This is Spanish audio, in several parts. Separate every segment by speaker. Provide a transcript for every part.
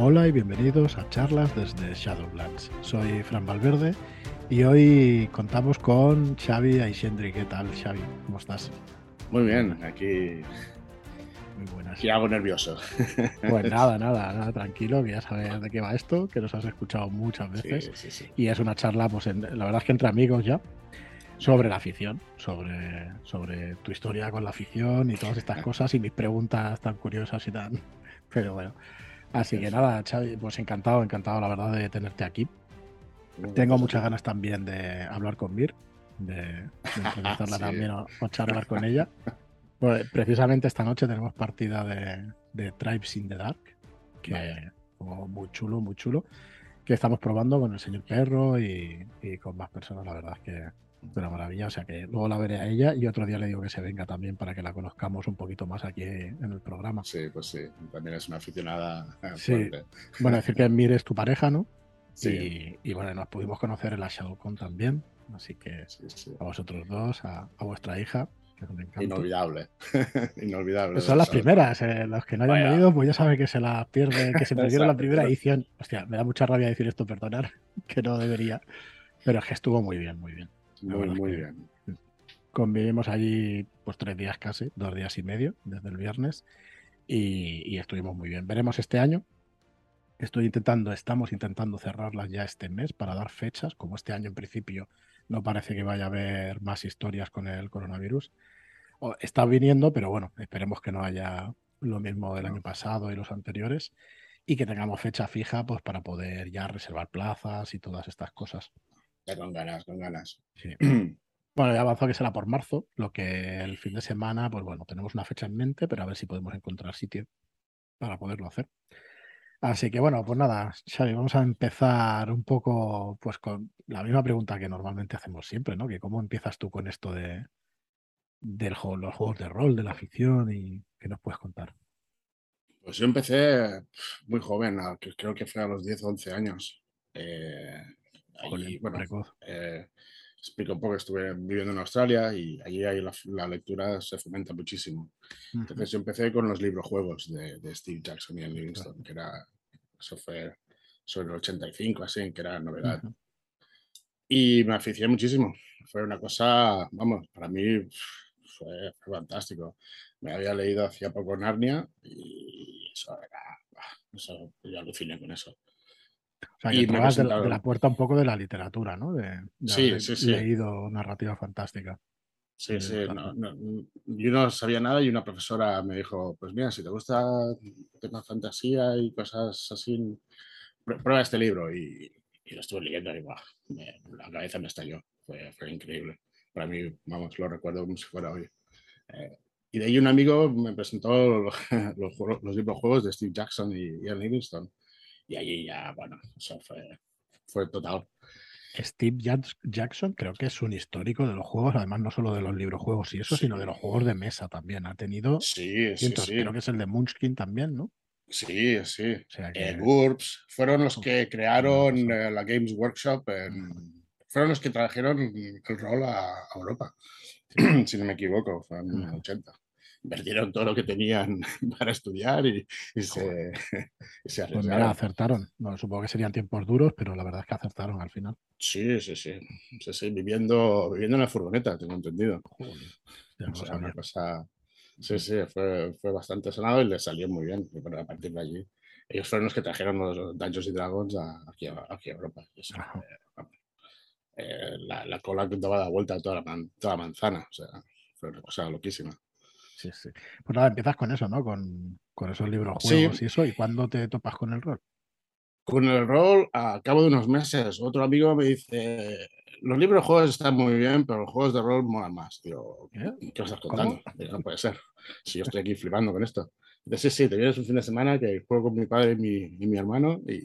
Speaker 1: Hola y bienvenidos a charlas desde Shadowlands. Soy Fran Valverde y hoy contamos con Xavi Aixendri. ¿Qué tal, Xavi? ¿Cómo estás?
Speaker 2: Muy bien, aquí.
Speaker 1: Muy buenas.
Speaker 2: Y algo nervioso.
Speaker 1: Pues nada, nada, nada, tranquilo, que ya sabes de qué va esto, que nos has escuchado muchas veces.
Speaker 2: Sí, sí, sí.
Speaker 1: Y es una charla, pues en- la verdad es que entre amigos ya, sobre la afición, sobre, sobre tu historia con la afición y todas estas cosas y mis preguntas tan curiosas y tan. Pero bueno. Así que nada, Xavi, pues encantado, encantado la verdad de tenerte aquí. Tengo muchas ganas también de hablar con Mir, de, de entrevistarla
Speaker 2: Sí.
Speaker 1: también o, o charlar con ella. Pues, precisamente esta noche tenemos partida de, de Tribes in the Dark, que
Speaker 2: Vaya.
Speaker 1: muy chulo, muy chulo, que estamos probando con el señor Perro y, y con más personas, la verdad es que una maravilla, o sea que luego la veré a ella y otro día le digo que se venga también para que la conozcamos un poquito más aquí en el programa.
Speaker 2: Sí, pues sí. También es una aficionada
Speaker 1: Sí.
Speaker 2: fuerte.
Speaker 1: Bueno, decir que Mir es tu pareja, ¿no?
Speaker 2: Sí.
Speaker 1: Y, y bueno, nos pudimos conocer en la ShadowCon también, así que
Speaker 2: Sí, sí.
Speaker 1: a vosotros dos, a, a vuestra hija.
Speaker 2: Inolvidable. Inolvidable.
Speaker 1: Pues son las primeras, eh, los que no hayan
Speaker 2: Vaya.
Speaker 1: venido, pues ya saben que se las pierde, que se perdieron la primera edición. Hostia, me da mucha rabia decir esto, perdonar, que no debería. Pero es que estuvo muy bien, muy bien.
Speaker 2: Muy, bien.
Speaker 1: Convivimos allí pues tres días casi, dos días y medio, desde el viernes, y, y estuvimos muy bien. Veremos este año. Estoy intentando, estamos intentando cerrarlas ya este mes para dar fechas, como este año en principio no parece que vaya a haber más historias con el coronavirus. O- está viniendo, pero bueno, esperemos que no haya lo mismo del año pasado y los anteriores, y que tengamos fecha fija pues para poder ya reservar plazas y todas estas cosas.
Speaker 2: Ya con ganas, con ganas.
Speaker 1: Sí. Bueno, ya avanzó que será por marzo, lo que el fin de semana, pues bueno, tenemos una fecha en mente, pero a ver si podemos encontrar sitio para poderlo hacer. Así que bueno, pues nada, Xavi, vamos a empezar un poco pues con la misma pregunta que normalmente hacemos siempre, ¿no? Que cómo empiezas tú con esto de del juego, los juegos de rol, de la afición y qué nos puedes contar.
Speaker 2: Pues yo empecé muy joven, creo que fue a los 10 o 11 años. Eh, allí, bueno, eh, explico un poco, estuve viviendo en Australia y allí hay la, la lectura se fomenta muchísimo. Entonces yo empecé con los libros juegos de, de Steve Jackson y Ian Livingstone, que era, eso fue sobre el 85, así, que era novedad. Y me aficié muchísimo. Fue una cosa, vamos, para mí fue, fue fantástico. Me había leído hacía poco Narnia y eso era, eso, yo aluciné con eso.
Speaker 1: O sea, que
Speaker 2: Y me
Speaker 1: de, la- de la puerta un poco de la literatura, ¿no? De, de
Speaker 2: Sí,
Speaker 1: haber
Speaker 2: sí, sí.
Speaker 1: leído narrativa fantástica.
Speaker 2: Sí,
Speaker 1: de
Speaker 2: sí, no, no, yo no sabía nada y una profesora me dijo, pues mira, si te gusta temas fantasía y cosas así, pr- prueba este libro. Y, y lo estuve leyendo y ¡buah! me- la cabeza me estalló. Fue, fue increíble. Para mí, vamos, lo recuerdo como si fuera hoy. Eh, y de ahí un amigo me presentó los, los, los libros juegos de Steve Jackson y Ian Livingstone. Y allí ya, bueno, eso fue, fue total.
Speaker 1: Steve Jacks- Jackson creo que es un histórico de los juegos, además no solo de los librojuegos y eso,
Speaker 2: Sí.
Speaker 1: sino de los juegos de mesa también. Ha tenido
Speaker 2: Sí, sí,
Speaker 1: creo que es el de Munchkin también, ¿no?
Speaker 2: Sí, sí.
Speaker 1: O sea que
Speaker 2: Eh, GURPS fueron los
Speaker 1: Uf,
Speaker 2: que crearon eh, la Games Workshop, en- fueron los que trajeron el rol a, a Europa, si no me equivoco, fue en los 80. Invertieron todo lo que tenían para estudiar y, y se, y se
Speaker 1: pues mira, acertaron. Bueno, supongo que serían tiempos duros, pero la verdad es que acertaron al final.
Speaker 2: Sí, sí, sí, sí, sí, viviendo, viviendo en la furgoneta, tengo entendido. O sea, una cosa. Sí, sí, fue, fue bastante sonado y le salió muy bien. Bueno, a partir de allí, ellos fueron los que trajeron los Dungeons y Dragons a- aquí, a, aquí a Europa. Eso, eh, eh, la, la cola que daba la vuelta a toda la, man- toda la manzana. O sea, fue una cosa loquísima.
Speaker 1: Sí, sí. Pues nada, empiezas con eso, ¿no? Con, con esos libros
Speaker 2: Sí.
Speaker 1: juegos y eso. ¿Y cuándo te topas con el rol?
Speaker 2: Con el rol, a cabo de unos meses, otro amigo me dice: Los libros juegos están muy bien, pero los juegos de rol molan más. Digo,
Speaker 1: ¿Eh?
Speaker 2: ¿qué me estás contando? Digo, no puede ser. Si yo estoy aquí flipando con esto. Dice, sí, sí, te vienes un fin de semana que juego con mi padre y mi, y mi hermano y,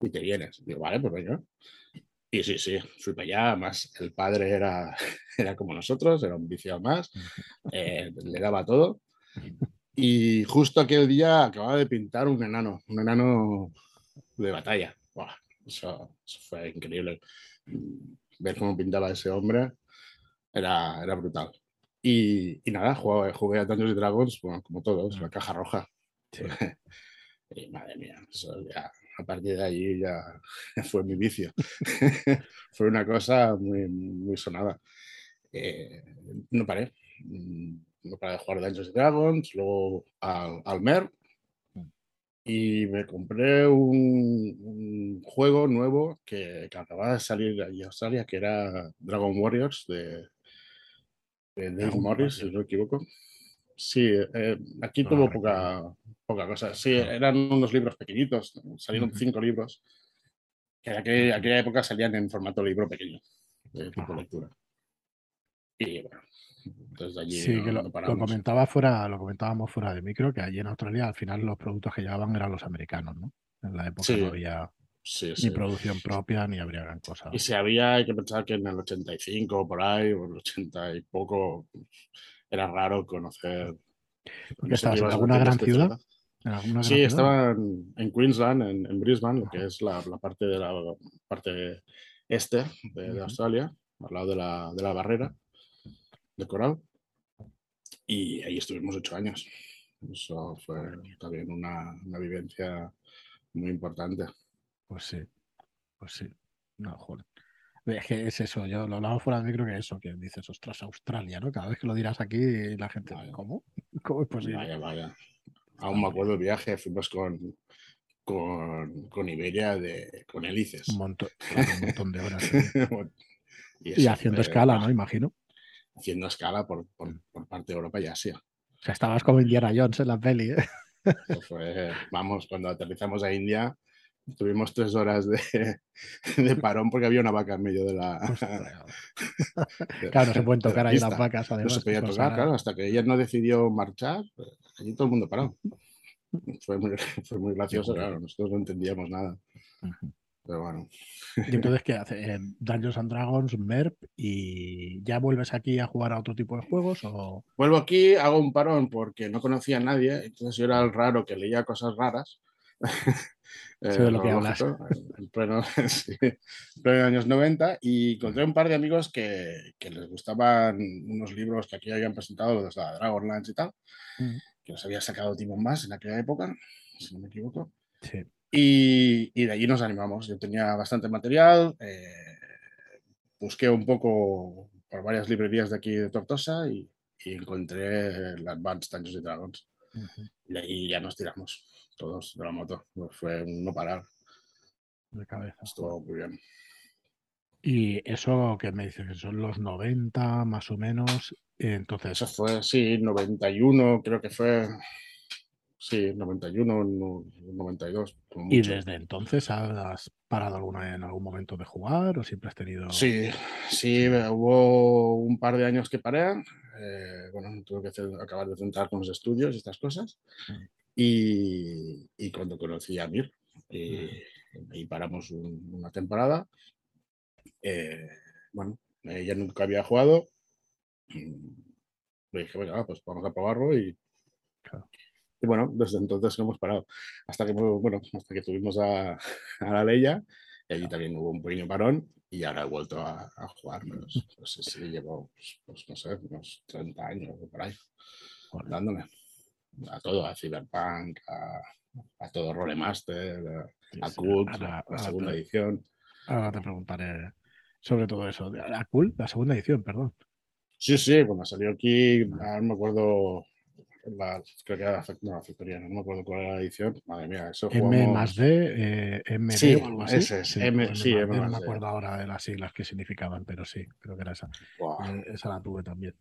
Speaker 2: y te vienes. Digo, vale, pues venga. Y sí, sí, fui para allá. Además, el padre era, era como nosotros, era un viciado más, eh, le daba todo. Y justo aquel día acababa de pintar un enano, un enano de batalla. Buah, eso, eso fue increíble. Ver cómo pintaba ese hombre era, era brutal. Y, y nada, jugué, jugué a Dungeons y Dragons, bueno, como todos, la caja roja.
Speaker 1: Sí.
Speaker 2: Y, madre madre mía, eso ya, a partir de ahí ya fue mi vicio. fue una cosa muy, muy sonada. Eh, no paré. Mm, no paré de jugar Dungeons Dragons, luego al, al MER, y me compré un, juego nuevo que, acababa de salir allí Australia, que era Dragon Warriors de, Dave Morris, si no me equivoco. Sí, eh, aquí tuvo poca, poca cosa. Sí, eran unos libros pequeñitos, salieron cinco libros, que en aquella, época salían en formato libro pequeño, de tipo lectura. Y bueno,
Speaker 1: sí, que lo, comentaba fuera, lo comentábamos fuera de micro, que allí en Australia al final los productos que llevaban eran los americanos, ¿no? En la época no había ni producción propia ni habría gran cosa.
Speaker 2: Y si había, hay que pensar que en el 85 por ahí, o el 80 y poco, era raro conocer.
Speaker 1: ¿Qué estabas en alguna gran ciudad?
Speaker 2: sí, estaba en, Queensland, en, Brisbane, que es la, parte de la parte este de, Australia, al lado de la, de la barrera de Coral. Y ahí estuvimos ocho años. Eso fue también una, vivencia muy importante.
Speaker 1: Pues sí, pues sí. No, joder. Es que es eso, yo lo hablamos fuera de mí, creo que eso, que dices, ostras, Australia, ¿no? Cada vez que lo dirás aquí, la gente, ¿cómo? ¿Cómo es posible?
Speaker 2: Vaya, vaya. Aún me acuerdo el viaje, fuimos con, con, con Iberia, de, con hélices.
Speaker 1: Un montón, un montón de horas. y, haciendo escala, ¿no? Imagino
Speaker 2: haciendo escala por, parte de Europa y Asia.
Speaker 1: O sea, estabas como Indiana Jones en la peli. ¿eh?
Speaker 2: vamos, cuando aterrizamos a India, tuvimos tres horas de, parón porque había una vaca en medio de la.
Speaker 1: claro, no se pueden tocar ahí las vacas.
Speaker 2: no se podía tocar, claro, hasta que ella no decidió marchar, allí todo el mundo paró. Fue muy, fue muy gracioso, claro, nosotros no entendíamos nada. Pero bueno.
Speaker 1: ¿Y entonces qué hace? Dungeons and Dragons, MERP, y ya vuelves aquí a jugar a otro tipo de juegos? O...
Speaker 2: Vuelvo aquí, hago un parón porque no conocía a nadie, entonces yo era el raro que leía cosas raras.
Speaker 1: eh, de lo que hablas.
Speaker 2: En pleno, sí, años 90 y encontré un par de amigos que, que, les gustaban unos libros que aquí habían presentado, los de Dragonlance y tal, mm. que los había sacado Timon Más en aquella época, si no me equivoco.
Speaker 1: Sí.
Speaker 2: Y, de allí nos animamos. Yo tenía bastante material, eh, busqué un poco por varias librerías de aquí de Tortosa y, encontré el Advanced Dungeons y Dragons. Y de ahí ya nos tiramos todos de la moto. Fue un no parar.
Speaker 1: De cabeza.
Speaker 2: Estuvo muy bien.
Speaker 1: Y eso que me dices que son los 90 más o menos. Entonces.
Speaker 2: Eso fue, sí, 91, creo que fue. Sí, 91, 92.
Speaker 1: ¿Y desde entonces has parado alguna en algún momento de jugar o siempre has tenido.?
Speaker 2: Sí, sí, hubo un par de años que paré. Eh, bueno, tuve que acabar de centrar con los estudios y estas cosas. Y, cuando conocí a Mir, y, mm. paramos una temporada. Eh, bueno, ella nunca había jugado. Le dije, bueno, pues vamos a probarlo y. Y bueno, desde entonces no hemos parado. Hasta que, bueno, hasta que tuvimos a, a la Leia, y allí también hubo un pequeño parón, y ahora he vuelto a, a jugar. Pues, pues sí, llevo, pues, pues, no sé, unos 30 años por ahí, dándome a todo, a Cyberpunk, a, a todo Rolemaster, a, a Cult, a la segunda edición.
Speaker 1: Ahora te preguntaré sobre todo eso. A Cult, la segunda edición, perdón.
Speaker 2: Sí, sí, cuando salió aquí, no me acuerdo la, creo que era no, la Factoriana, no me acuerdo cuál era la edición. Madre mía, eso
Speaker 1: M más D, eh, MD
Speaker 2: sí, o algo así. Ese es,
Speaker 1: sí, M, sí, M No me acuerdo ahora de las siglas que significaban, pero sí, creo que era esa. Eh, esa la tuve también.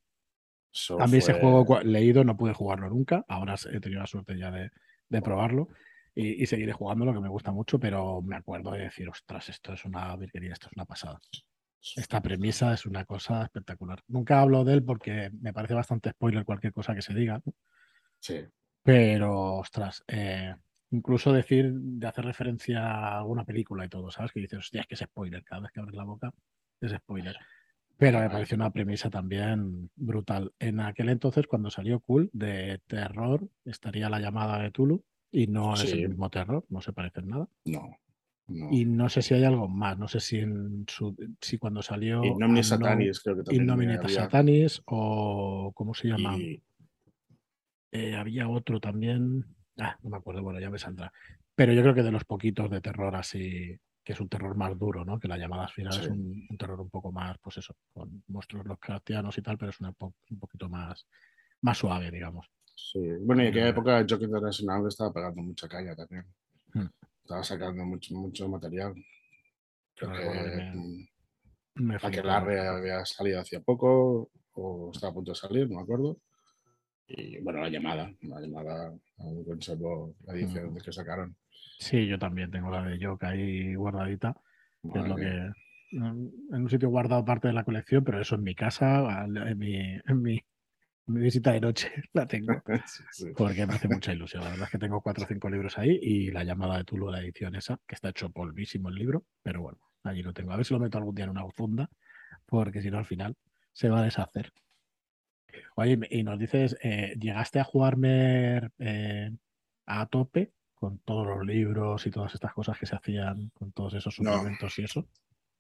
Speaker 1: A mí ese juego leído no pude jugarlo nunca. Ahora he tenido la suerte ya de, de probarlo y, y, seguiré lo que me gusta mucho, pero me acuerdo de decir, ostras, esto es una virguería, esto es una pasada. Esta premisa es una cosa espectacular. Nunca hablo de él porque me parece bastante spoiler cualquier cosa que se diga.
Speaker 2: Sí.
Speaker 1: Pero, ostras, eh, incluso decir, de hacer referencia a alguna película y todo, ¿sabes? Que dices, hostia, es que es spoiler. Cada vez que abres la boca es spoiler. Pero me pareció una premisa también brutal. En aquel entonces, cuando salió Cool de terror, estaría la llamada de Tulu y no es el mismo terror, no se parece en nada.
Speaker 2: No.
Speaker 1: Y no sé si hay algo más, no sé si en su, si cuando salió
Speaker 2: Innomine Satanis, creo que
Speaker 1: también Satanis o ¿cómo se llama? Eh, había otro también, ah, no me acuerdo, bueno, ya me saldrá. Pero yo creo que de los poquitos de terror así, que es un terror más duro, ¿no? Que la llamada final es
Speaker 2: Sí.
Speaker 1: un, un terror un poco más, pues eso, con monstruos los cristianos y tal, pero es una po- un poquito más, más suave, digamos.
Speaker 2: Sí. Bueno, y en aquella
Speaker 1: Mm.
Speaker 2: época Joker International estaba pegando mucha caña también.
Speaker 1: Mm.
Speaker 2: Estaba sacando mucho, mucho material. Creo que
Speaker 1: me-
Speaker 2: mm,
Speaker 1: Me
Speaker 2: Aquelarre había salido hacía poco o estaba a punto de salir, no me acuerdo. Y bueno, la llamada, la llamada, aún conservo la edición
Speaker 1: Ujú.
Speaker 2: que sacaron.
Speaker 1: Sí, yo también tengo la de Jock ahí guardadita, es lo que en un sitio guardado parte de la colección, pero eso en mi casa, en mi, en mi, en mi visita de noche la tengo,
Speaker 2: Sí, sí.
Speaker 1: porque me hace mucha ilusión. La verdad es que tengo cuatro o cinco libros ahí y la llamada de Tulu, la edición esa, que está hecho polvísimo el libro, pero bueno, allí lo tengo. A ver si lo meto algún día en una funda, porque si no al final se va a deshacer. Oye, y nos dices, eh, ¿llegaste a jugarme eh, a tope con todos los libros y todas estas cosas que se hacían con todos esos
Speaker 2: No.
Speaker 1: suplementos y eso?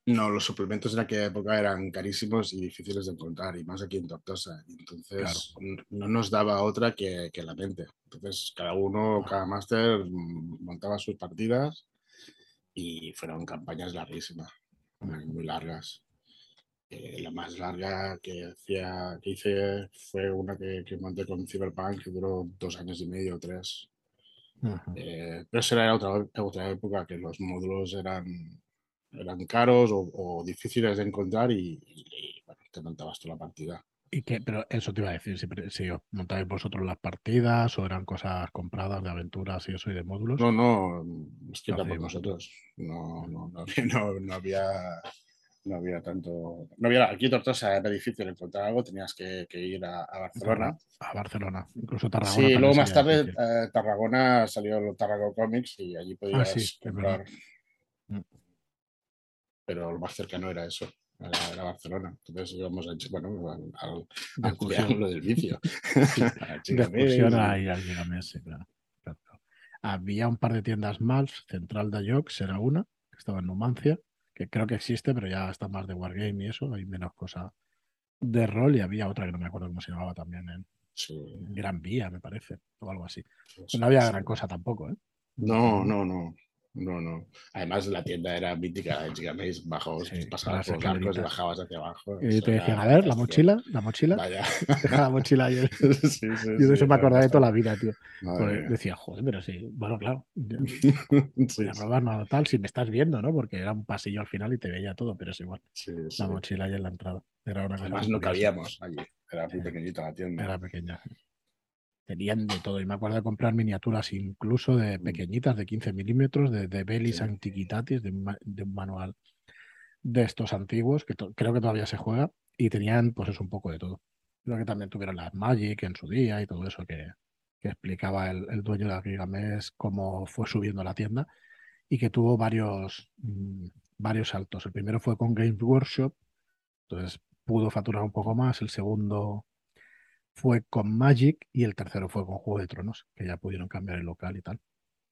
Speaker 2: No, los suplementos en aquella época eran carísimos y difíciles de encontrar, y más aquí en Tortosa. Entonces n- no nos daba otra que, que la mente. Entonces cada uno, cada máster mm, montaba sus partidas y fueron campañas larguísimas, muy, muy largas. Eh, la más larga que, hacía, que hice fue una que, que monté con Cyberpunk, que duró dos años y medio o tres. Eh, pero esa era otra, otra época que los módulos eran, eran caros o, o difíciles de encontrar y, y- y, bueno, te montabas toda la partida.
Speaker 1: ¿Y qué? Pero eso te iba a decir, si, si os montáis vosotros las partidas o eran cosas compradas de aventuras y eso y de módulos.
Speaker 2: No, no, escrita por nosotros. No, no, no, había- no, no había, no había tanto. No había, aquí Tortosa era difícil encontrar algo, tenías que, que ir a, a Barcelona.
Speaker 1: A Barcelona, incluso Tarragona.
Speaker 2: Sí, luego más tarde eh, Tarragona salió los Tarragona Comics y allí podías
Speaker 1: Ah, sí, es
Speaker 2: comprar.
Speaker 1: verdad. Mm.
Speaker 2: Pero lo más cercano era eso, era, era Barcelona. Entonces íbamos a, bueno, al, al, del vicio. A y-
Speaker 1: al Gigamés, sí, claro. Claro. Había un par de tiendas más, Central de Ayox era una, que estaba en Numancia, que creo que existe, pero ya está más de Wargame y eso, hay menos cosa de rol, y había otra que no me acuerdo cómo se llamaba también, en
Speaker 2: Sí,
Speaker 1: Gran Vía, me parece, o algo así.
Speaker 2: sí,
Speaker 1: no había gran cosa tampoco, ¿eh?
Speaker 2: No, no, no. No, no. Además, la tienda era mítica de Gigamesh, bajo,
Speaker 1: Sí,
Speaker 2: pasabas por los arcos y bajabas hacia abajo.
Speaker 1: Y te decían, a ver, la mochila, la mochila,
Speaker 2: Vaya.
Speaker 1: deja la mochila y el-
Speaker 2: sí, sí,
Speaker 1: Yo de eso me acordaré toda la vida, tío. Decía, joder, pero sí, bueno, claro, voy a probar nada tal, si me estás viendo, ¿no? Porque era un pasillo al final y te veía todo, pero es igual. La mochila y en la entrada. Era una
Speaker 2: Además, no cabíamos allí. Era muy
Speaker 1: Sí.
Speaker 2: pequeñita la tienda.
Speaker 1: Era pequeña. Tenían de todo. Y me acuerdo de comprar miniaturas incluso de
Speaker 2: Mm.
Speaker 1: pequeñitas, de 15 milímetros, de, de Belis
Speaker 2: Sí.
Speaker 1: Antiquitatis, de, de un manual de estos antiguos, que creo que todavía se juega, y tenían pues eso un poco de todo. Creo que también tuvieron las Magic en su día y todo eso que, que explicaba el, el dueño de la Gigamés cómo fue subiendo la tienda y que tuvo varios, mm, varios saltos. El primero fue con Games Workshop, entonces pudo facturar un poco más. El segundo fue con Magic y el tercero fue con Juego de Tronos, que ya pudieron cambiar el local y tal.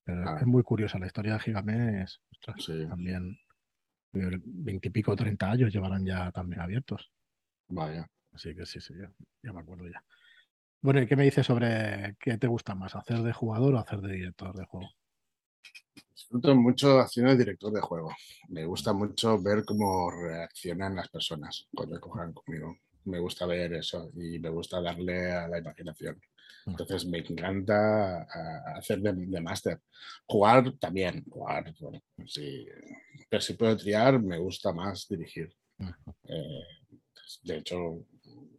Speaker 1: Pero
Speaker 2: Ah.
Speaker 1: es muy curiosa la historia de Gigamés. ostras,
Speaker 2: Sí.
Speaker 1: También veintipico treinta años llevarán ya también abiertos.
Speaker 2: Vaya.
Speaker 1: Así que sí, sí, ya, ya me acuerdo ya. Bueno, ¿y qué me dices sobre qué te gusta más, hacer de jugador o hacer de director de juego?
Speaker 2: Disfruto mucho haciendo de director de juego. Me gusta mucho ver cómo reaccionan las personas cuando cojan conmigo. Me gusta ver eso y me gusta darle a la imaginación. Entonces me encanta hacer de, de máster. Jugar también, jugar, bueno, sí. Pero si puedo triar, me gusta más dirigir. Eh, de hecho,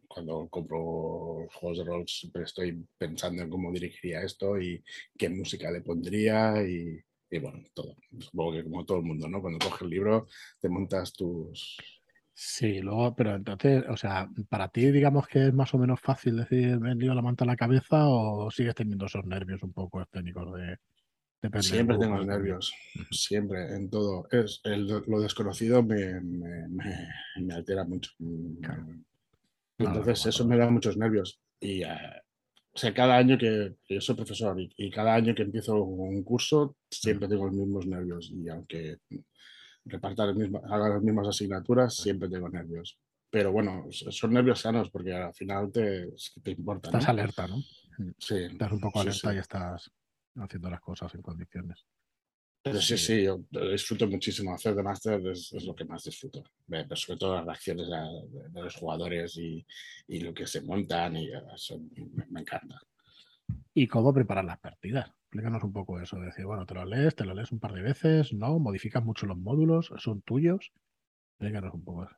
Speaker 2: cuando compro juegos de rol siempre estoy pensando en cómo dirigiría esto y qué música le pondría y, y bueno, todo. Supongo que como todo el mundo, ¿no? Cuando coges el libro te montas tus...
Speaker 1: Sí, luego, pero entonces, o sea, para ti, digamos que es más o menos fácil decir, me lío la manta a la cabeza o sigues teniendo esos nervios un poco escénicos de... depende del
Speaker 2: Siempre tengo nervios, siempre, en todo. Es, el- lo desconocido me, me- me- me altera mucho.
Speaker 1: Claro. No,
Speaker 2: entonces eso me da muchos nervios. Y eh, o sea, cada año que, que yo soy profesor y, y cada año que empiezo un curso, siempre tengo los mismos nervios. Y aunque reparta las mismas, haga las mismas asignaturas, siempre tengo nervios. Pero bueno, son nervios sanos porque al final te, te importa.
Speaker 1: Estás
Speaker 2: ¿no?
Speaker 1: alerta, ¿no?
Speaker 2: Sí,
Speaker 1: Estás un poco
Speaker 2: sí,
Speaker 1: alerta
Speaker 2: sí.
Speaker 1: y estás haciendo las cosas en condiciones.
Speaker 2: Pero sí, sí, yo disfruto muchísimo. Hacer de máster es, es, lo que más disfruto. Pero sobre todo las reacciones de, de los jugadores y, y, lo que se montan, y eso me, me, encanta.
Speaker 1: ¿Y cómo preparar las partidas? Explícanos un poco eso. Decir, bueno, te lo lees, te lo lees un par de veces, ¿no? Modificas mucho los módulos, son tuyos. Explícanos un poco eso.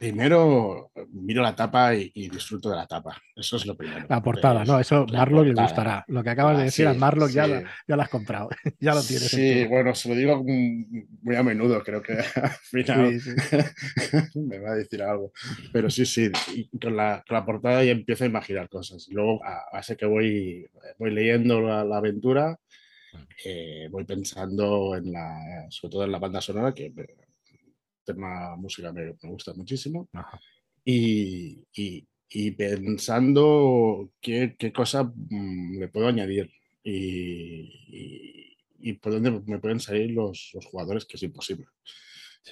Speaker 2: Primero miro la tapa y, y, disfruto de la tapa. Eso es lo primero.
Speaker 1: La portada, ¿no? Eso Marlock le gustará. Lo que acabas ah, de decir sí, a Marlock sí. ya, lo, ya lo has comprado. ya lo tienes.
Speaker 2: Sí, bueno, se lo digo muy a menudo. Creo que al final sí, me va a decir algo. Pero sí, sí. con, la, con la portada ya empiezo a imaginar cosas. Luego, a base que voy, voy leyendo la, la aventura, eh, voy pensando en la, sobre todo en la banda sonora, que tema música me, me gusta muchísimo. Y, y, y, pensando qué, qué cosa mm, le puedo añadir y, y, por dónde me pueden salir los, los jugadores, que es imposible.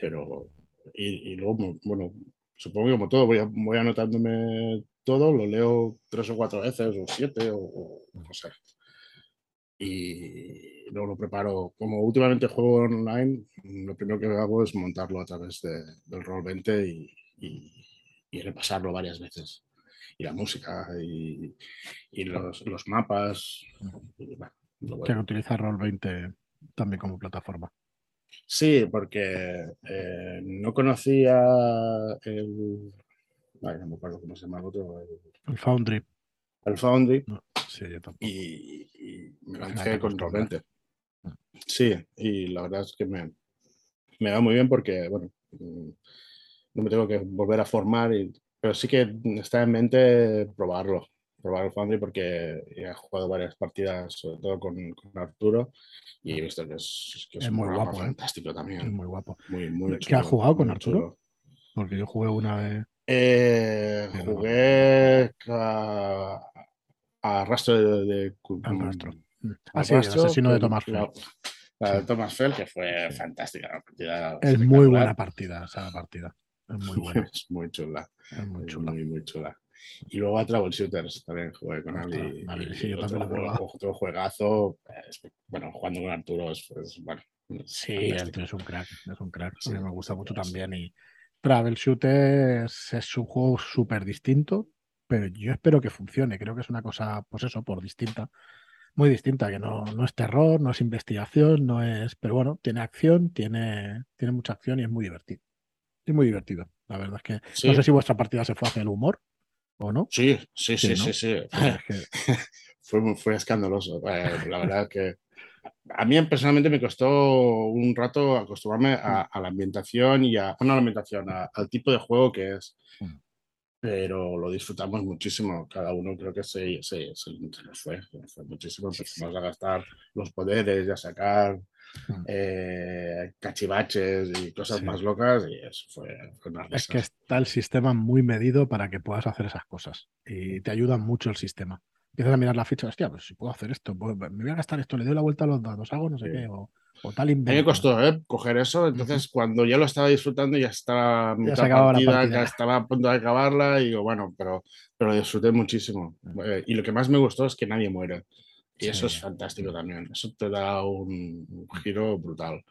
Speaker 2: Pero, y, luego, bueno, supongo que como todo, voy, a, voy anotándome todo, lo leo tres o cuatro veces, o siete, o, o no sé y luego lo preparo. Como últimamente juego online, lo primero que hago es montarlo a través de, del Roll20 y, y, y, repasarlo varias veces. Y la música y, y los, los, mapas. Y,
Speaker 1: bueno, que utiliza Roll20 también como plataforma.
Speaker 2: Sí, porque eh, no conocía el. Ay, no me acuerdo cómo se llama el otro. El,
Speaker 1: el Foundry.
Speaker 2: El Foundry.
Speaker 1: No, sí, yo tampoco.
Speaker 2: Y, y me lancé con Roll20. Sí, y la verdad es que me, me va muy bien porque, bueno, mm, no me tengo que volver a formar, y, pero sí que está en mente probarlo, probar el Foundry porque he jugado varias partidas, sobre todo con, con Arturo, y he visto que es, que es,
Speaker 1: es muy guapo,
Speaker 2: fantástico
Speaker 1: ¿eh?
Speaker 2: también.
Speaker 1: Es muy guapo.
Speaker 2: Muy, muy
Speaker 1: ¿Qué has jugado con Arturo? Chulo. Porque yo jugué una vez.
Speaker 2: Eh, jugué a, a, rastro de. de
Speaker 1: al rastro. Ah, sí, el asesino de Tomás
Speaker 2: Fell. La, de Thomas Fell, que fue fantástica. La partida
Speaker 1: es muy buena partida, esa partida. Es muy buena.
Speaker 2: es muy chula.
Speaker 1: Es muy chula.
Speaker 2: Muy, muy chula. Y luego a Troubleshooters también jugué con
Speaker 1: vale, sí, yo
Speaker 2: otro,
Speaker 1: también
Speaker 2: otro, otro juegazo. Bueno, jugando con Arturo es, es bueno.
Speaker 1: Sí, tío es un crack. Es un crack. Sí, me gusta mucho también. Y Travel Shooters es un juego súper distinto, pero yo espero que funcione. Creo que es una cosa, pues eso, por distinta. Muy distinta, que no, no es terror, no es investigación, no es. Pero bueno, tiene acción, tiene, tiene mucha acción y es muy divertido. Es muy divertido. La verdad es que sí. no sé si vuestra partida se fue hacia el humor o no.
Speaker 2: Sí, sí, sí, sí. ¿no? sí, sí. Es que... fue, fue escandaloso. Eh, la verdad que a mí personalmente me costó un rato acostumbrarme a, a la ambientación y a, no a la ambientación, a, al tipo de juego que es. Pero lo disfrutamos muchísimo. Cada uno creo que se, se, se, nos fue, se nos fue muchísimo. Empezamos a gastar los poderes y a sacar eh, cachivaches y cosas sí. más locas y eso fue, fue una.
Speaker 1: Es que está el sistema muy medido para que puedas hacer esas cosas y te ayuda mucho el sistema empiezas a mirar la ficha, hostia, pues si puedo hacer esto, pues me voy a gastar esto, le doy la vuelta a los dados, hago no sé sí. qué, o, o, tal invento.
Speaker 2: A mí me costó ¿eh? coger eso, entonces uh -huh. cuando ya lo estaba disfrutando, ya estaba
Speaker 1: ya se partida, la partida,
Speaker 2: ya estaba a punto de acabarla, y digo, bueno, pero, pero disfruté muchísimo. -huh. y lo que más me gustó es que nadie muere. Y sí. eso es fantástico también. Eso te da un, un giro brutal.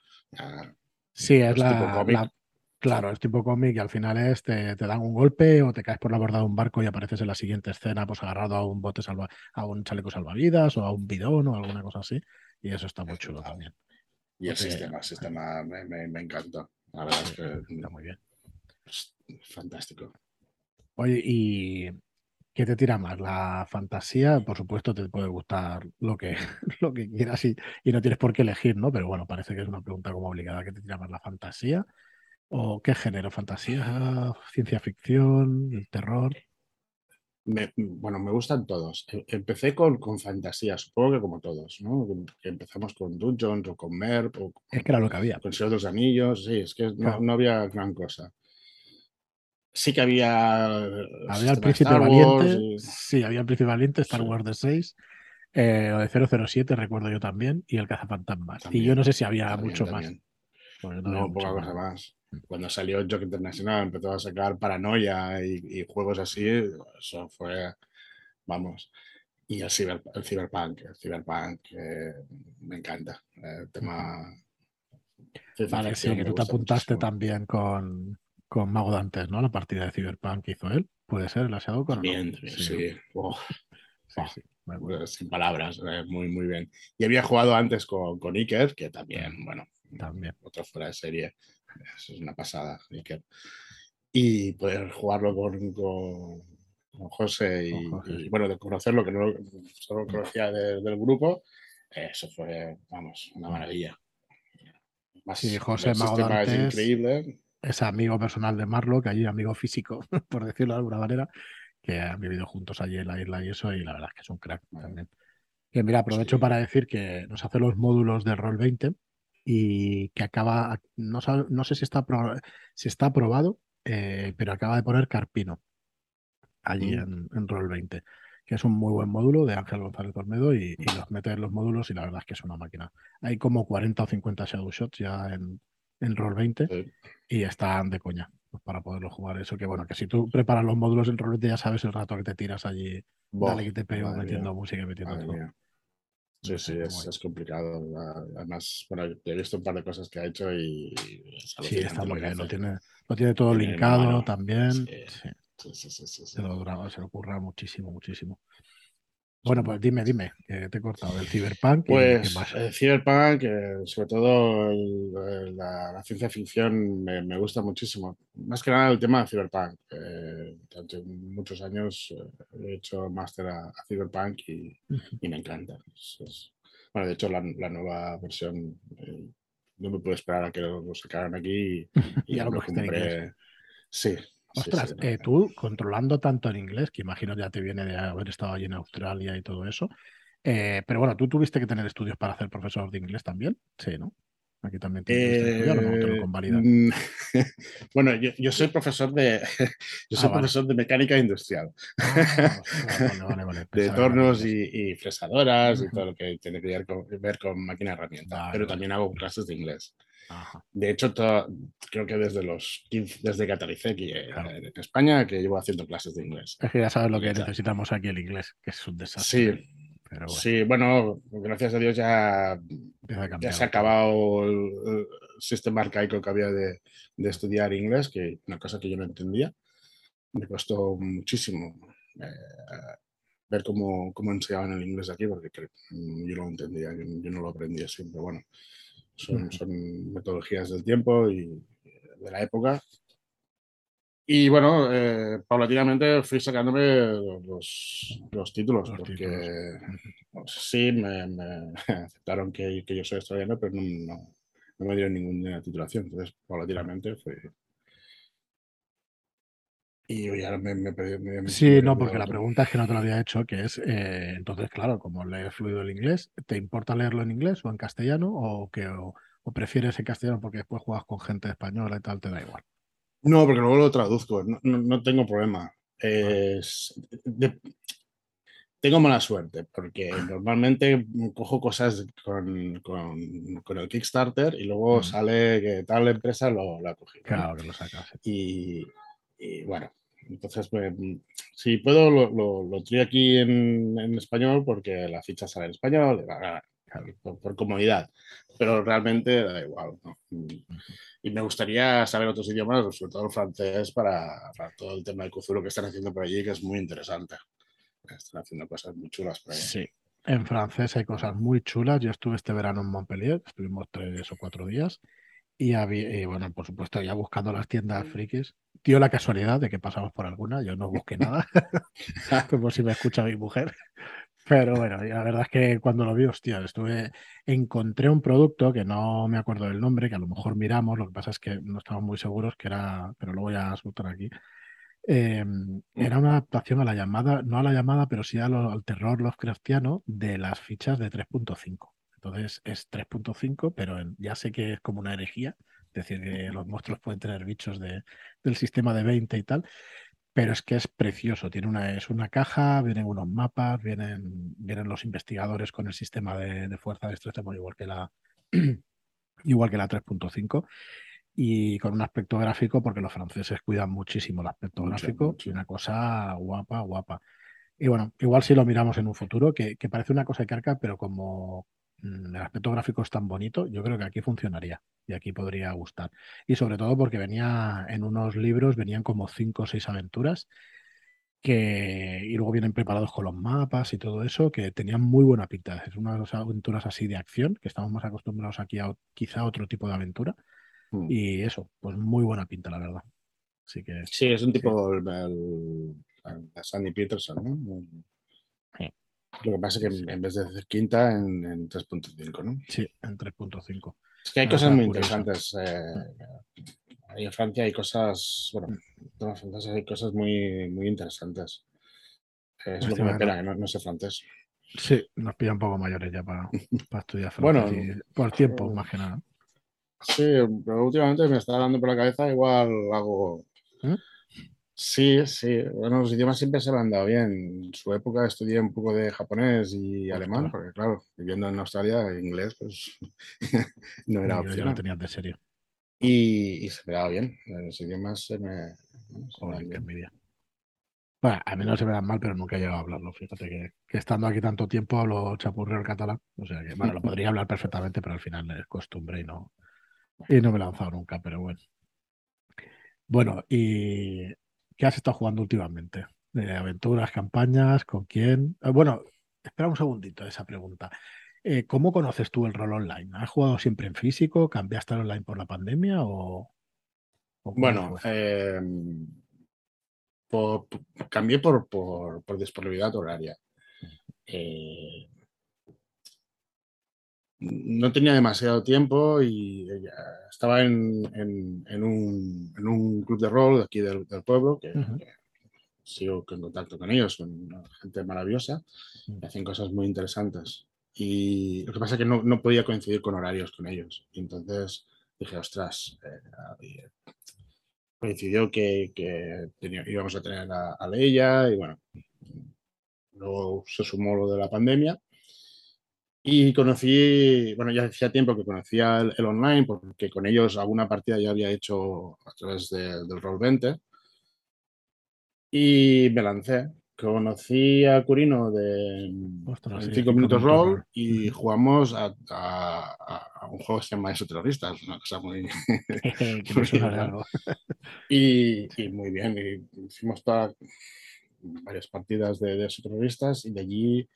Speaker 1: Sí, es la, la, Claro, es tipo cómic y al final es te, te, dan un golpe o te caes por la borda de un barco y apareces en la siguiente escena pues agarrado a un bote salva a un chaleco salvavidas o a un bidón o alguna cosa así. Y eso está muy chulo también.
Speaker 2: Y el Porque, sistema, el sistema me, me, me, encanta. La verdad es que
Speaker 1: está muy bien.
Speaker 2: Es fantástico.
Speaker 1: Oye, ¿y qué te tira más? La fantasía, por supuesto, te puede gustar lo que, lo que quieras y, y no tienes por qué elegir, ¿no? Pero bueno, parece que es una pregunta como obligada. ¿Qué te tira más la fantasía? ¿O qué género? ¿Fantasía? ¿Ciencia ficción? ¿El terror?
Speaker 2: Me, bueno, me gustan todos. E, empecé con, con, fantasía, supongo que como todos, ¿no? Empezamos con Dungeons o con Merp o con,
Speaker 1: es que era lo que había.
Speaker 2: Con Señor de los Anillos, sí, es que no, claro. no había gran cosa. Sí que había.
Speaker 1: Había el Príncipe Valiente. Y... Sí, había el Príncipe Valiente, Star sí. Wars de 6. Eh, o de 007, recuerdo yo también, y el Cazafantasmas. Y yo no sé si había
Speaker 2: también,
Speaker 1: mucho
Speaker 2: también.
Speaker 1: más.
Speaker 2: Pues no, no poca cosa más. Cuando salió Jock Internacional empezó a sacar Paranoia y, y, juegos así, eso fue, vamos. Y el, ciber, el Cyberpunk, el Cyberpunk eh, me encanta. El tema
Speaker 1: Vale, sí, que tú te apuntaste también con, con Mago Dantes, ¿no? La partida de Cyberpunk que hizo él. ¿Puede ser el Aseado con
Speaker 2: También, sí. Sin palabras, eh, muy, muy bien. Y había jugado antes con, con Iker, que también, bueno,
Speaker 1: también.
Speaker 2: otro fuera de serie. Es una pasada, Iker. Y poder jugarlo con, con, José, y, bueno, de conocerlo, que no solo conocía del grupo, eso fue, vamos, una maravilla.
Speaker 1: Más, sí, José Mago es increíble. Es amigo personal de Marlo, que allí amigo físico, por decirlo de alguna manera que han vivido juntos allí en la isla y eso, y la verdad es que es un crack también. Que mira, aprovecho para decir que nos hace los módulos de Roll 20 y que acaba, no, no sé si está, si está aprobado, eh, pero acaba de poner Carpino allí mm. en, Roll 20, que es un muy buen módulo de Ángel González Olmedo y, los mete en los módulos y la verdad es que es una máquina. Hay como 40 o 50 Shadow Shots ya en, en Roll 20 y están de coña. Pues, para poderlo jugar. Eso que bueno, que si tú preparas los módulos en rolete ya sabes el rato que te tiras allí, dale que te pego metiendo música y metiendo todo.
Speaker 2: Sí, sí, es, complicado. Además, bueno, he visto un par de cosas que ha hecho y...
Speaker 1: sí, está muy bien. Lo tiene, lo tiene todo linkado también. Sí, sí, sí. Se, lo, se lo ocurra muchísimo, muchísimo. Bueno, pues dime, dime, que te he cortado. ¿El Cyberpunk?
Speaker 2: Pues el Cyberpunk, sobre todo la, ciencia ficción, me, gusta muchísimo. Más que nada el tema de Cyberpunk. Eh, muchos años eh, he hecho máster a, Cyberpunk y, me encanta. bueno, de hecho, la, nueva versión eh, no me puedo esperar a que lo, sacaran aquí y, ya lo compré. Sí,
Speaker 1: Ostras, eh, tú controlando tanto el inglés, que imagino ya te viene de haber estado allí en Australia y todo eso, eh, pero bueno, tú tuviste que tener estudios para ser profesor de inglés también, sí, ¿no? Aquí también te
Speaker 2: eh, no mm, bueno, yo, soy profesor de yo soy ah, profesor de mecánica industrial. Ah, de tornos y, fresadoras y todo lo que tiene que ver con, ver con máquina herramienta. pero también hago clases de inglés. De hecho, creo que desde los 15, desde que aterricé aquí eh, en España, que llevo haciendo clases de inglés.
Speaker 1: Es que ya sabes lo que necesitamos aquí el inglés, que es un desastre.
Speaker 2: Sí, bueno. sí, bueno, gracias a Dios ya, ya se ha acabado el, sistema arcaico que había de, de, estudiar inglés, que una cosa que yo no entendía. Me costó muchísimo eh, ver cómo, cómo enseñaban el inglés aquí, porque yo no lo entendía, yo, no lo aprendía siempre. Bueno, son, son metodologías del tiempo y de la época. Y bueno, eh, paulatinamente fui sacándome los, los títulos, porque pues, sí, me, me aceptaron que, que, yo soy australiano, pero no, no, no, me dieron ninguna titulación. Entonces, paulatinamente fui. Y ahora me, me, me
Speaker 1: Sí, no, porque la pregunta es que no te lo había hecho, que es, eh, entonces, claro, como lees fluido el inglés, ¿te importa leerlo en inglés o en castellano o, que, o, prefieres en castellano porque después juegas con gente española y tal, te da igual?
Speaker 2: No, porque luego lo traduzco, no, no, tengo problema. Es, tengo mala suerte, porque normalmente cojo cosas con, con, con el Kickstarter y luego mm. sale que tal empresa lo, ha cogido.
Speaker 1: Claro, que lo sacas.
Speaker 2: Y, y bueno, entonces, pues, si puedo, lo, lo, aquí en, en, español porque la ficha sale en español, por, comodidad, pero realmente da igual. Y me gustaría saber otros idiomas, sobre todo el francés, para, para, todo el tema de Cthulhu que están haciendo por allí, que es muy interesante. Están haciendo cosas muy chulas por allí.
Speaker 1: Sí, en francés hay cosas muy chulas. Yo estuve este verano en Montpellier, estuvimos tres o cuatro días. Y, había, bueno, por supuesto, ya buscando las tiendas frikis, dio la casualidad de que pasamos por alguna, yo no busqué nada, como si me escucha mi mujer. Pero bueno, la verdad es que cuando lo vi, hostia, estuve, encontré un producto que no me acuerdo del nombre, que a lo mejor miramos, lo que pasa es que no estamos muy seguros que era, pero lo voy a soltar aquí. Em, era una adaptación a la llamada, no a la llamada, pero sí al terror Lovecraftiano de las fichas de 3.5. Entonces es 3.5, pero ya sé que es como una herejía, es decir, que los monstruos pueden tener bichos de, del sistema de 20 y tal, pero es que es precioso. Tiene una, es una caja, vienen unos mapas, vienen, vienen los investigadores con el sistema de, fuerza de extremo, igual que la, igual que la 3.5 y con un aspecto gráfico, porque los franceses cuidan muchísimo el aspecto gráfico, y una cosa guapa, guapa. Y bueno, igual si lo miramos en un futuro, que, que parece una cosa de carga, pero como el aspecto gráfico es tan bonito, yo creo que aquí funcionaría y aquí podría gustar. Y sobre todo porque venía en unos libros, venían como cinco o seis aventuras que, y luego vienen preparados con los mapas y todo eso, que tenían muy buena pinta. Es una de las aventuras así de acción, que estamos más acostumbrados aquí a quizá otro tipo de aventura.
Speaker 2: Mm.
Speaker 1: Y eso, pues muy buena pinta, la verdad. Así que
Speaker 2: Sí, es un tipo el, el- el Sandy Peterson, ¿no?
Speaker 1: Sí.
Speaker 2: Lo que pasa es que en- en vez de hacer quinta en, en 3.5, ¿no?
Speaker 1: sí, en 3.5.
Speaker 2: Es que hay
Speaker 1: Una
Speaker 2: cosas
Speaker 1: cosa
Speaker 2: muy interesantes. eh, ahí en Francia hay cosas, bueno, en temas franceses hay cosas muy, muy interesantes. Eh, Es lo que me
Speaker 1: Lástima que
Speaker 2: no, no sé francés.
Speaker 1: Sí, nos pilla un poco mayores ya para, para estudiar
Speaker 2: Bueno,
Speaker 1: francés y por tiempo,
Speaker 2: eh,
Speaker 1: más que nada.
Speaker 2: Sí, pero últimamente me está dando por la cabeza, igual hago...
Speaker 1: ¿Eh?
Speaker 2: Sí, sí, bueno, los idiomas siempre se me han dado bien. En su época estudié un poco de japonés y alemán, porque claro, viviendo en Australia, inglés, pues no era opción.
Speaker 1: lo tenías de serio.
Speaker 2: Y, y se me daba bien. Los idiomas se me, se
Speaker 1: Joder, qué envidia. Bueno, a mí no se me dan mal, pero nunca he llegado a hablarlo. Fíjate que, que estando aquí tanto tiempo hablo chapurreo el catalán. O sea que, bueno, lo podría hablar perfectamente, pero al final es costumbre y no, y no me he lanzado nunca, pero bueno. Bueno, ¿y qué has estado jugando últimamente? ¿De aventuras, campañas? ¿Con quién? Eh, Bueno, espera un segundito esa pregunta. Eh, ¿cómo conoces tú el rol online? ¿Has jugado siempre en físico? ¿Cambiaste al online por la pandemia o,
Speaker 2: Bueno, eh, por- por- cambié por, por, por disponibilidad horaria. Eh, no tenía demasiado tiempo y estaba en, en- en un, en un club de rol de aquí del, del pueblo, que,
Speaker 1: Ujú.
Speaker 2: que sigo en contacto con ellos, con gente maravillosa,
Speaker 1: Mm.
Speaker 2: que hacen cosas muy interesantes. Y lo que pasa es que no, no podía coincidir con horarios con ellos. Y entonces dije, ostras, eh, eh, coincidió que, que íbamos a tener a, a Leia y bueno, luego se sumó lo de la pandemia. Y conocí, bueno, ya hacía tiempo que conocía el, el online porque con ellos alguna partida ya había hecho a través de- del Roll20 y me lancé. Conocí a Curino de
Speaker 1: Ostras,
Speaker 2: en
Speaker 1: sí,
Speaker 2: 5
Speaker 1: cinco
Speaker 2: minutos
Speaker 1: minutos
Speaker 2: roll y jugamos a, a- a- un juego que se llama Exoterroristas, una cosa muy. Y, y muy bien, y hicimos todas varias partidas de, de y de allí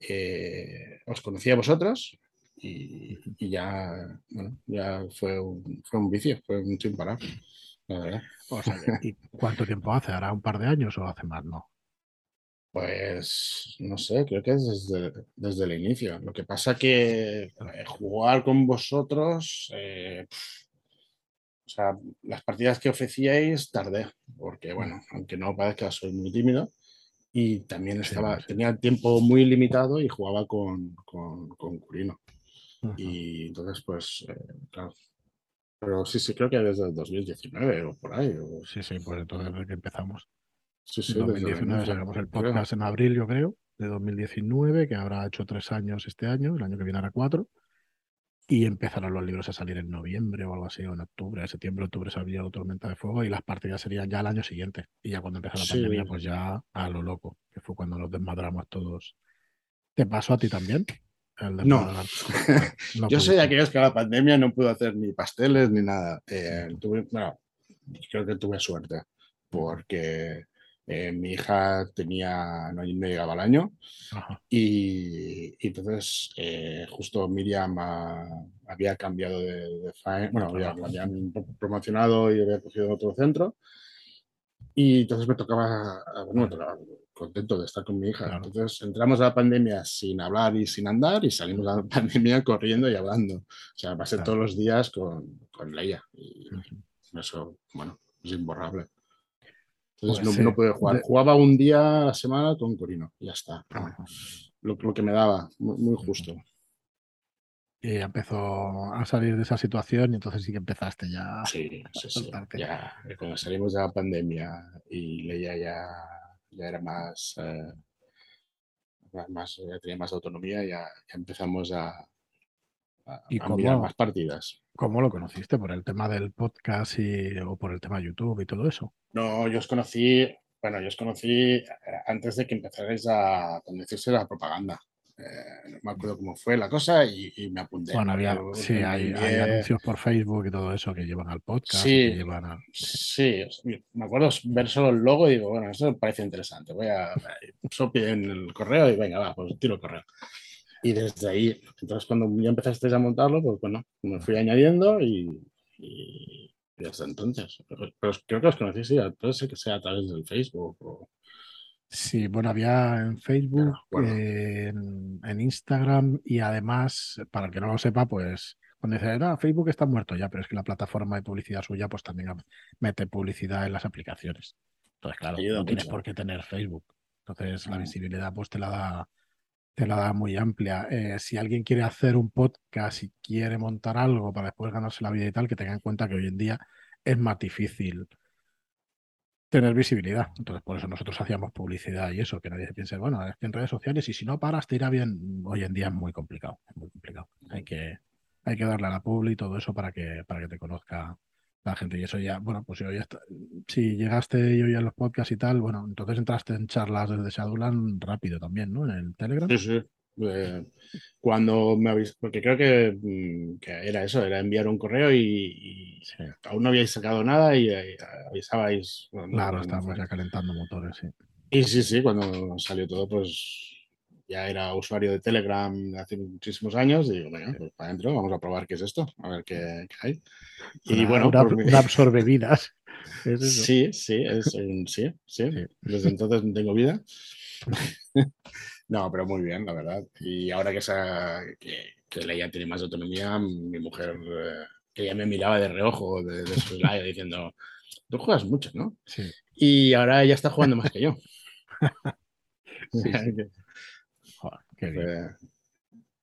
Speaker 2: eh, os conocí a vosotros y, y ya, bueno, ya fue un, fue un vicio, fue un parar, la verdad.
Speaker 1: O sea que, ¿y cuánto tiempo hace? ¿Hará un par de años o hace más? No.
Speaker 2: Pues no sé, creo que es desde, desde el inicio. Lo que pasa que eh, jugar con vosotros, eh, o sea, las partidas que ofrecíais tardé, porque bueno, aunque no parezca, soy muy tímido y también estaba,
Speaker 1: sí.
Speaker 2: tenía el tiempo muy limitado y jugaba con, con, con Curino.
Speaker 1: Ujú.
Speaker 2: Y entonces, pues, eh, claro. Pero sí, sí, creo que desde el 2019 o por ahí. o-
Speaker 1: Sí, sí, pues entonces desde que empezamos.
Speaker 2: sí, sí, desde el
Speaker 1: 2019
Speaker 2: inicio,
Speaker 1: sacamos el
Speaker 2: creo.
Speaker 1: podcast en abril, yo creo, de 2019, que habrá hecho tres años este año, el año que viene hará cuatro. Y empezaron los libros a salir en noviembre o algo así, o en octubre, septiembre, octubre salía Tormenta de Fuego y las partidas serían ya al año siguiente. Y ya cuando empezó la
Speaker 2: Sí.
Speaker 1: pandemia, pues ya a lo loco, que fue cuando nos desmadramos todos. ¿Te pasó a ti también? El
Speaker 2: No.
Speaker 1: No
Speaker 2: Yo soy de aquellos que la pandemia no pude hacer ni pasteles ni nada. Eh, tuve, bueno, creo que tuve suerte porque eh, mi hija tenía, no llegaba al año y, y entonces eh, justo Miriam había cambiado de, de bueno, había- habían pro- promocionado y había cogido otro centro y entonces me tocaba, ah, bueno, me tocaba contento de estar con mi hija.
Speaker 1: Claro.
Speaker 2: Entonces entramos a la pandemia sin hablar y sin andar y salimos a la pandemia corriendo y hablando. O sea, pasé
Speaker 1: Claro.
Speaker 2: todos los días con, con Leia y eso, bueno, es imborrable.
Speaker 1: Pues
Speaker 2: Entonces no,
Speaker 1: sí,
Speaker 2: no jugar. Jugaba un día a la semana con Corino y ya está.
Speaker 1: Ajá.
Speaker 2: Lo, lo que me daba, muy, muy justo.
Speaker 1: Y empezó a salir de esa situación y entonces sí que empezaste ya.
Speaker 2: Sí, sí, sí. Ya, eh, cuando salimos de la pandemia y Leia ya, ya era más, eh, más, ya tenía más autonomía, ya, ya empezamos a, a,
Speaker 1: ¿Y
Speaker 2: a mirar
Speaker 1: cómo?
Speaker 2: más partidas.
Speaker 1: ¿Cómo lo conociste? ¿Por el tema del podcast y, o por el tema de YouTube y todo eso?
Speaker 2: No, yo os conocí, bueno, yo os conocí eh, antes de que empezarais a conducirse la propaganda. eh, no me acuerdo cómo fue la cosa y, me apunté.
Speaker 1: Bueno, había, sí, hay, anuncios por Facebook y todo eso que llevan al podcast.
Speaker 2: Sí,
Speaker 1: que llevan a...
Speaker 2: sí, me acuerdo ver solo el logo y digo, bueno, eso me parece interesante. Voy a, solo en el correo y venga, va, pues tiro el correo. Y desde ahí, entonces cuando ya empezasteis a montarlo, pues bueno, me fui añadiendo y, y, hasta entonces. Pero, creo que os conocéis, sí, puede ser que sea a través del Facebook o...
Speaker 1: Sí, bueno, había en Facebook, en, Instagram y además, para el que no lo sepa, pues cuando dice, no, Facebook está muerto ya, pero es que la plataforma de publicidad suya pues también mete publicidad en las aplicaciones. Entonces, claro, no tienes por qué tener Facebook. Entonces, la visibilidad pues te la da, te la da muy amplia. Eh, si alguien quiere hacer un podcast y quiere montar algo para después ganarse la vida y tal, que tenga en cuenta que hoy en día es más difícil tener visibilidad. Entonces, por eso nosotros hacíamos publicidad y eso, que nadie se piense, bueno, es que en redes sociales y si no paras te irá bien. Hoy en día es muy complicado, es muy complicado. Hay que, hay que darle a la publi y todo eso para que, para que te conozca la gente. Y eso ya, bueno, pues ya está, si llegaste y oías los podcasts y tal, bueno, entonces entraste en charlas desde Shadowland rápido también, ¿no? En el Telegram.
Speaker 2: Sí, sí. Eh, cuando me habéis, porque creo mm, que, era eso, era enviar un correo y, aún no habíais sacado nada y, eh, avisabais.
Speaker 1: claro, estábamos ya calentando motores, sí.
Speaker 2: Y sí, sí, cuando salió todo, pues ya era usuario de Telegram hace muchísimos años y digo, bueno, pues para adentro, vamos a probar qué es esto, a ver qué, hay.
Speaker 1: Y bueno, una, absorbe vidas.
Speaker 2: Sí, sí, es sí, sí, Desde entonces no tengo vida. No, pero muy bien, la verdad. Y ahora que, esa, que, que tiene más autonomía, mi mujer, eh, que ya me miraba de reojo de, su live diciendo, tú juegas mucho, ¿no?
Speaker 1: Sí.
Speaker 2: Y ahora ella está jugando más que yo.
Speaker 1: sí, Joder, qué bien.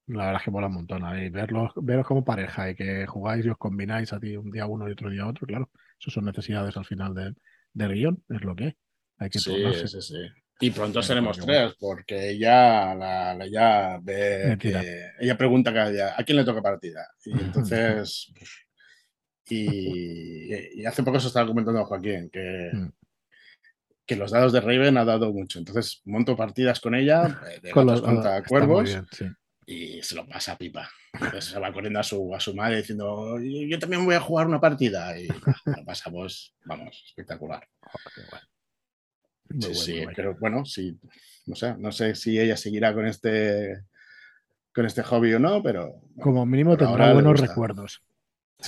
Speaker 1: La verdad es que mola un montón. ahí verlos, veros como pareja y que jugáis y os combináis a ti un día uno y otro día otro, claro. Eso son necesidades al final del, del guion, es lo que hay. que
Speaker 2: sí, sí, sí. Y pronto seremos tres, porque ella, la, ya ve que, ella pregunta cada día, ¿a quién le toca partida? Y entonces, y, hace poco se estaba comentando a Joaquín que, mm. Que los dados de Raven ha dado mucho. Entonces monto partidas con ella, eh, de con los, contra cuervos, y se lo pasa a pipa. Entonces se va corriendo a su, a su madre diciendo, yo también voy a jugar una partida. Y lo pasamos, vamos, espectacular. Sí, sí, pero bueno, sí, no sé, no sé si ella seguirá con este con este hobby o no, pero
Speaker 1: como mínimo tendrá buenos recuerdos.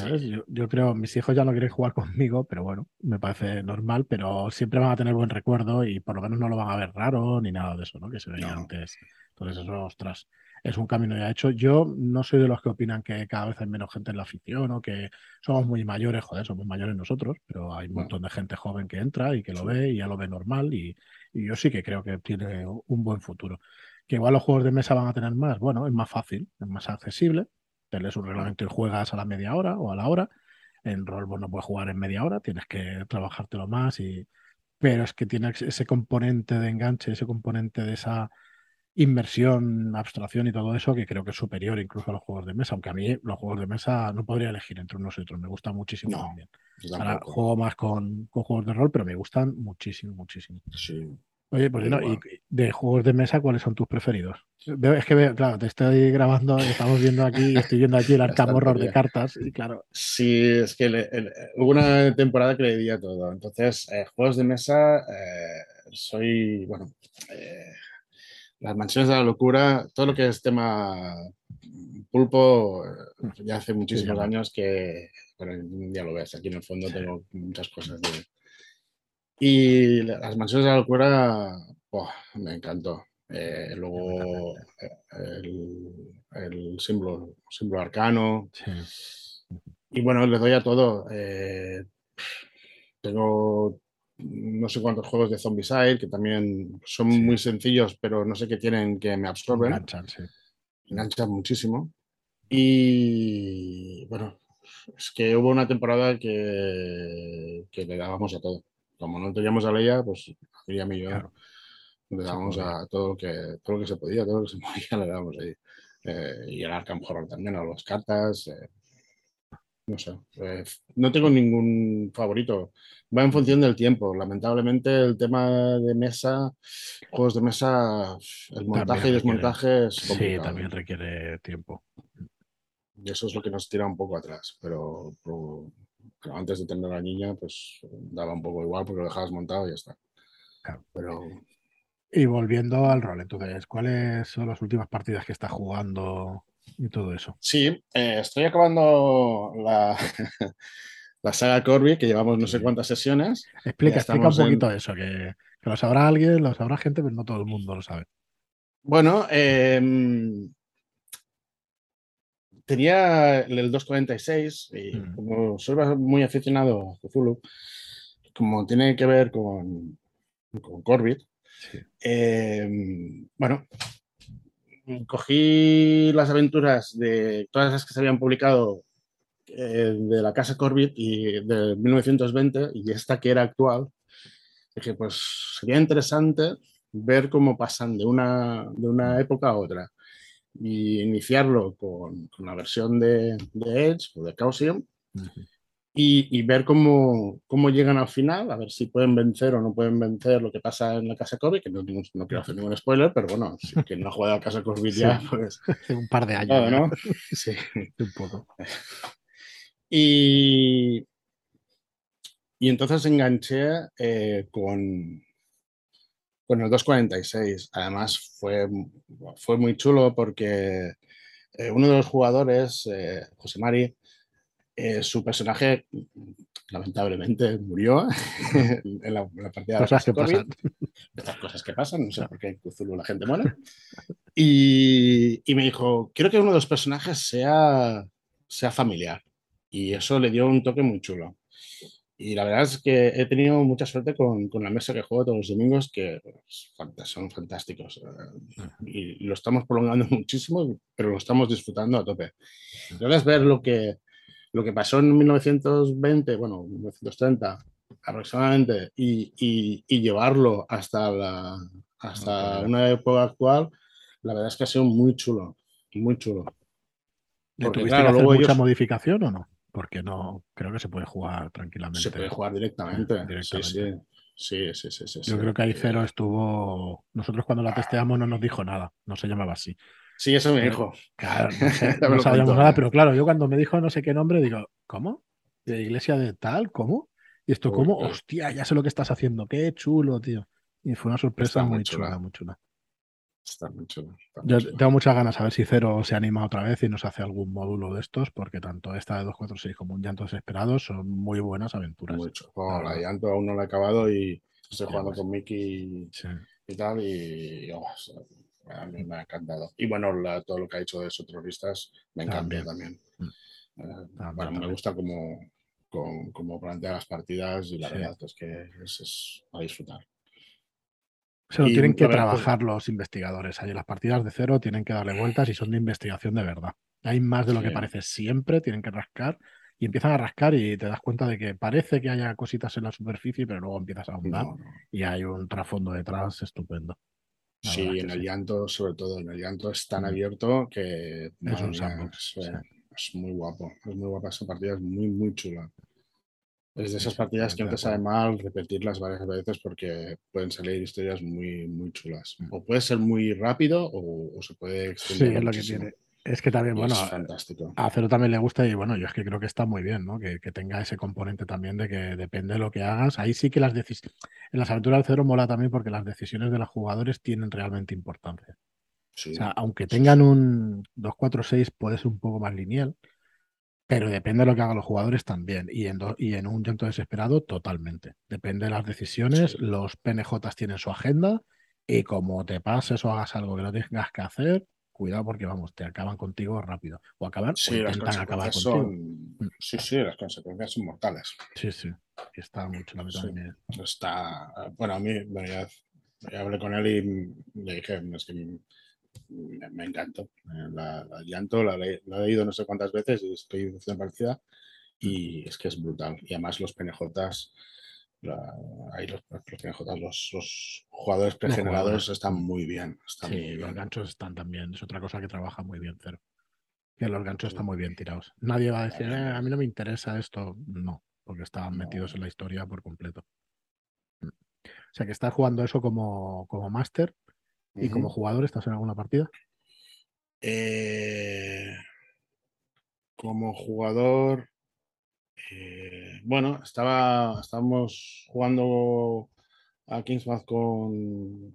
Speaker 1: Yo, yo, creo, mis hijos ya no quieren jugar conmigo, pero bueno, me parece normal, pero siempre van a tener buen recuerdo y por lo menos no lo van a ver raro ni nada de eso, ¿no? Que se veía antes. Entonces eso, ostras, es un camino ya hecho. Yo no soy de los que opinan que cada vez hay menos gente en la afición o que somos muy mayores, joder, somos mayores nosotros, pero hay un montón de gente joven que entra y que lo ve y ya lo ve normal y, yo sí que creo que tiene un buen futuro. Que igual los juegos de mesa van a tener más, bueno, es más fácil, es más accesible, te lees un reglamento y juegas a la media hora o a la hora. En rol no puedes jugar en media hora, tienes que trabajártelo más y pero es que tiene ese componente de enganche, ese componente de esa inmersión, abstracción y todo eso que creo que es superior incluso a los juegos de mesa, aunque a mí los juegos de mesa no podría elegir entre unos y otros, me gustan muchísimo también. Ahora juego más con, con, juegos de rol, pero me gustan muchísimo, muchísimo.
Speaker 2: Sí.
Speaker 1: Oye, pues no, y de juegos de mesa, ¿cuáles son tus preferidos? es que veo, claro, te estoy grabando, estamos viendo aquí, estoy viendo aquí el arcam horror de cartas, y claro.
Speaker 2: Sí, es que hubo una temporada que le di a todo. Entonces, eh, juegos de mesa, eh, soy, bueno, eh, las mansiones de la locura, todo lo que es tema pulpo, ya hace muchísimos años que, bueno, ya lo ves, aquí en el fondo tengo muchas cosas de... Y las mansiones de la locura, me encantó. Eh, luego el, el, símbolo, símbolo arcano. Y bueno, le doy a todo. Eh, tengo no sé cuántos juegos de Zombicide que también son muy sencillos, pero no sé qué tienen que me absorben.
Speaker 1: Enganchan, sí.
Speaker 2: Enganchan muchísimo. Y bueno, es que hubo una temporada que, que le dábamos a todo. Como no teníamos a Leia, pues a mí yo le dábamos a todo lo, que, todo lo que se podía, todo lo que se podía le dábamos ahí. Eh, y el Arkham Horror también, a las cartas. Eh, no sé. eh, no tengo ningún favorito. Va en función del tiempo. Lamentablemente, el tema de mesa, juegos de mesa, el montaje y desmontaje es
Speaker 1: Sí,
Speaker 2: complicado.
Speaker 1: también requiere tiempo.
Speaker 2: Y eso es lo que nos tira un poco atrás. Pero antes de tener a la niña, pues daba un poco igual porque lo dejabas montado y ya está.
Speaker 1: Claro.
Speaker 2: Pero
Speaker 1: Y volviendo al rol, entonces, ¿cuáles son las últimas partidas que estás jugando y todo eso?
Speaker 2: sí, eh, estoy acabando la, la saga Corby, que llevamos no sé cuántas sesiones.
Speaker 1: Explica, explica un
Speaker 2: en-
Speaker 1: poquito eso, que, que lo sabrá alguien, lo sabrá gente, pero no todo el mundo lo sabe.
Speaker 2: Bueno, em, tenía el 246 y
Speaker 1: Mm.
Speaker 2: como soy muy aficionado a Cthulhu, como tiene que ver con, con Corbett,
Speaker 1: Sí.
Speaker 2: em, bueno, cogí las aventuras de todas las que se habían publicado eh, de la casa Corbett y de 1920 y esta que era actual. Dije, pues sería interesante ver cómo pasan de una, de una época a otra y iniciarlo con, con la versión de, de Edge o de Chaosium
Speaker 1: Ujú.
Speaker 2: y, y ver cómo, cómo llegan al final, a ver si pueden vencer o no pueden vencer lo que pasa en la casa Corby, que no, no quiero hacer ningún spoiler, pero bueno, si quien no ha jugado a casa Corby ya,
Speaker 1: Sí.
Speaker 2: pues
Speaker 1: Hace un par de años.
Speaker 2: claro,
Speaker 1: ya,
Speaker 2: ¿no? Sí.
Speaker 1: Un poco.
Speaker 2: Y, y entonces enganché eh, con, con el 246. Además, fue, fue muy chulo porque eh, uno de los jugadores, eh, José Mari, eh, su personaje lamentablemente murió en la, en la partida de
Speaker 1: Cosas que
Speaker 2: Casa Corby.
Speaker 1: pasan.
Speaker 2: Estas cosas que pasan, no sé por qué en Cthulhu la gente muere. Y, y me dijo, quiero que uno de los personajes sea, sea familiar. Y eso le dio un toque muy chulo. Y la verdad es que he tenido mucha suerte con, con la mesa que juego todos los domingos, que son fantásticos. Eh, Y lo estamos prolongando muchísimo, pero lo estamos disfrutando a tope. Entonces, ver lo que, lo que pasó en 1920, bueno, 1930 aproximadamente, y, y- y llevarlo hasta, la, hasta
Speaker 1: Ah,
Speaker 2: una época actual, la verdad es que ha sido muy chulo, muy chulo.
Speaker 1: ¿Le
Speaker 2: Porque,
Speaker 1: tuviste
Speaker 2: claro,
Speaker 1: que hacer
Speaker 2: luego
Speaker 1: mucha modificación o no? Porque no, creo que se puede jugar tranquilamente.
Speaker 2: Se puede jugar directamente.
Speaker 1: Directamente.
Speaker 2: Sí, sí. Sí, sí,
Speaker 1: Yo creo que ahí
Speaker 2: Eh,
Speaker 1: Cero estuvo. Nosotros cuando la testeamos no nos dijo nada, no se llamaba así.
Speaker 2: Sí, eso me dijo.
Speaker 1: Claro, no, sé, sabíamos nada, pero claro, yo cuando me dijo no sé qué nombre, digo, ¿cómo? ¿De iglesia de tal? ¿Cómo? ¿Y esto cómo? Hostia, ya sé lo que estás haciendo, qué chulo, tío. Y fue una sorpresa
Speaker 2: muy
Speaker 1: muy
Speaker 2: chula.
Speaker 1: chula, muy chula.
Speaker 2: Está muy chulo. está
Speaker 1: Yo tengo muchas ganas a ver si Cero se anima otra vez y nos hace algún módulo de estos, porque tanto esta de 246 como un Llanto Desesperado son muy buenas aventuras.
Speaker 2: Muy chulo. Oh, la llanto aún no la he acabado y estoy jugando con Mickey
Speaker 1: Sí.
Speaker 2: y tal y oh, a mí me ha encantado. Y bueno, la- todo lo que ha hecho de esos terroristas me encanta
Speaker 1: También.
Speaker 2: también.
Speaker 1: Mm.
Speaker 2: Eh,
Speaker 1: También,
Speaker 2: bueno, me
Speaker 1: también.
Speaker 2: gusta como, como, como plantea las partidas y la
Speaker 1: Sí.
Speaker 2: verdad es que es, es a disfrutar.
Speaker 1: Se lo tienen que
Speaker 2: ver, pues-
Speaker 1: trabajar los investigadores. En las partidas de cero tienen que darle vueltas y son de investigación de verdad. Hay más de lo que parece siempre, tienen que rascar y empiezan a rascar y te das cuenta de que parece que haya cositas en la superficie, pero luego empiezas a ahondar
Speaker 2: No, no.
Speaker 1: y hay un trasfondo detrás estupendo. La
Speaker 2: Sí, en el
Speaker 1: sí.
Speaker 2: llanto, sobre todo, en el llanto es tan abierto que madre
Speaker 1: un
Speaker 2: mía, es, eh,
Speaker 1: sí.
Speaker 2: es muy guapo. Es muy guapa esa partida, es muy, muy chula. Es de
Speaker 1: Sí,
Speaker 2: esas
Speaker 1: sí,
Speaker 2: partidas que no te
Speaker 1: de
Speaker 2: sabe mal repetirlas varias veces porque pueden salir historias muy, muy chulas.
Speaker 1: Mm.
Speaker 2: O puede ser muy rápido o, o se puede
Speaker 1: Sí,
Speaker 2: extender
Speaker 1: es lo que tiene. Es que también,
Speaker 2: Y
Speaker 1: bueno, a Cero también le gusta y bueno, yo es que creo que está muy bien, ¿no? Que, que tenga ese componente también de que depende de lo que hagas. Ahí sí que las decisiones. En las aventuras del Cero mola también porque las decisiones de los jugadores tienen realmente importancia.
Speaker 2: Sí,
Speaker 1: O sea, aunque
Speaker 2: sí,
Speaker 1: tengan
Speaker 2: sí.
Speaker 1: un 2-4-6 puede ser un poco más lineal, pero depende de lo que hagan los jugadores también. Y en, do- y en un llanto desesperado, totalmente. Depende de las decisiones,
Speaker 2: Sí.
Speaker 1: los PNJs tienen su agenda y como te pases o hagas algo que no tengas que hacer, cuidado porque vamos, te acaban contigo rápido. O acaban
Speaker 2: Sí,
Speaker 1: o
Speaker 2: las
Speaker 1: intentan acabar contigo.
Speaker 2: son. Sí, sí, las consecuencias son mortales.
Speaker 1: Sí, sí. Está mucho la
Speaker 2: Sí.
Speaker 1: también.
Speaker 2: Está. Bueno, a mí, bueno, ya, ya hablé con él y le dije, es que me, me encantó. Eh, La, la llanto la, he leído no sé cuántas veces y estoy partida y es que es brutal. Y además los PNJs, la- ahí los, los PNJs, los, los jugadores pregenerados están muy bien. Están
Speaker 1: Sí,
Speaker 2: muy
Speaker 1: los
Speaker 2: bien.
Speaker 1: ganchos están también. Es otra cosa que trabaja muy bien Cero. Que los ganchos están muy bien tirados. Nadie va a decir, "Eh, a mí no me interesa esto. No, porque estaban metidos en la historia por completo. O sea que estás jugando eso como, como máster y como jugador, ¿estás en alguna partida?
Speaker 2: Eh, como jugador, eh, bueno, estaba, estábamos jugando a Kingsmouth con,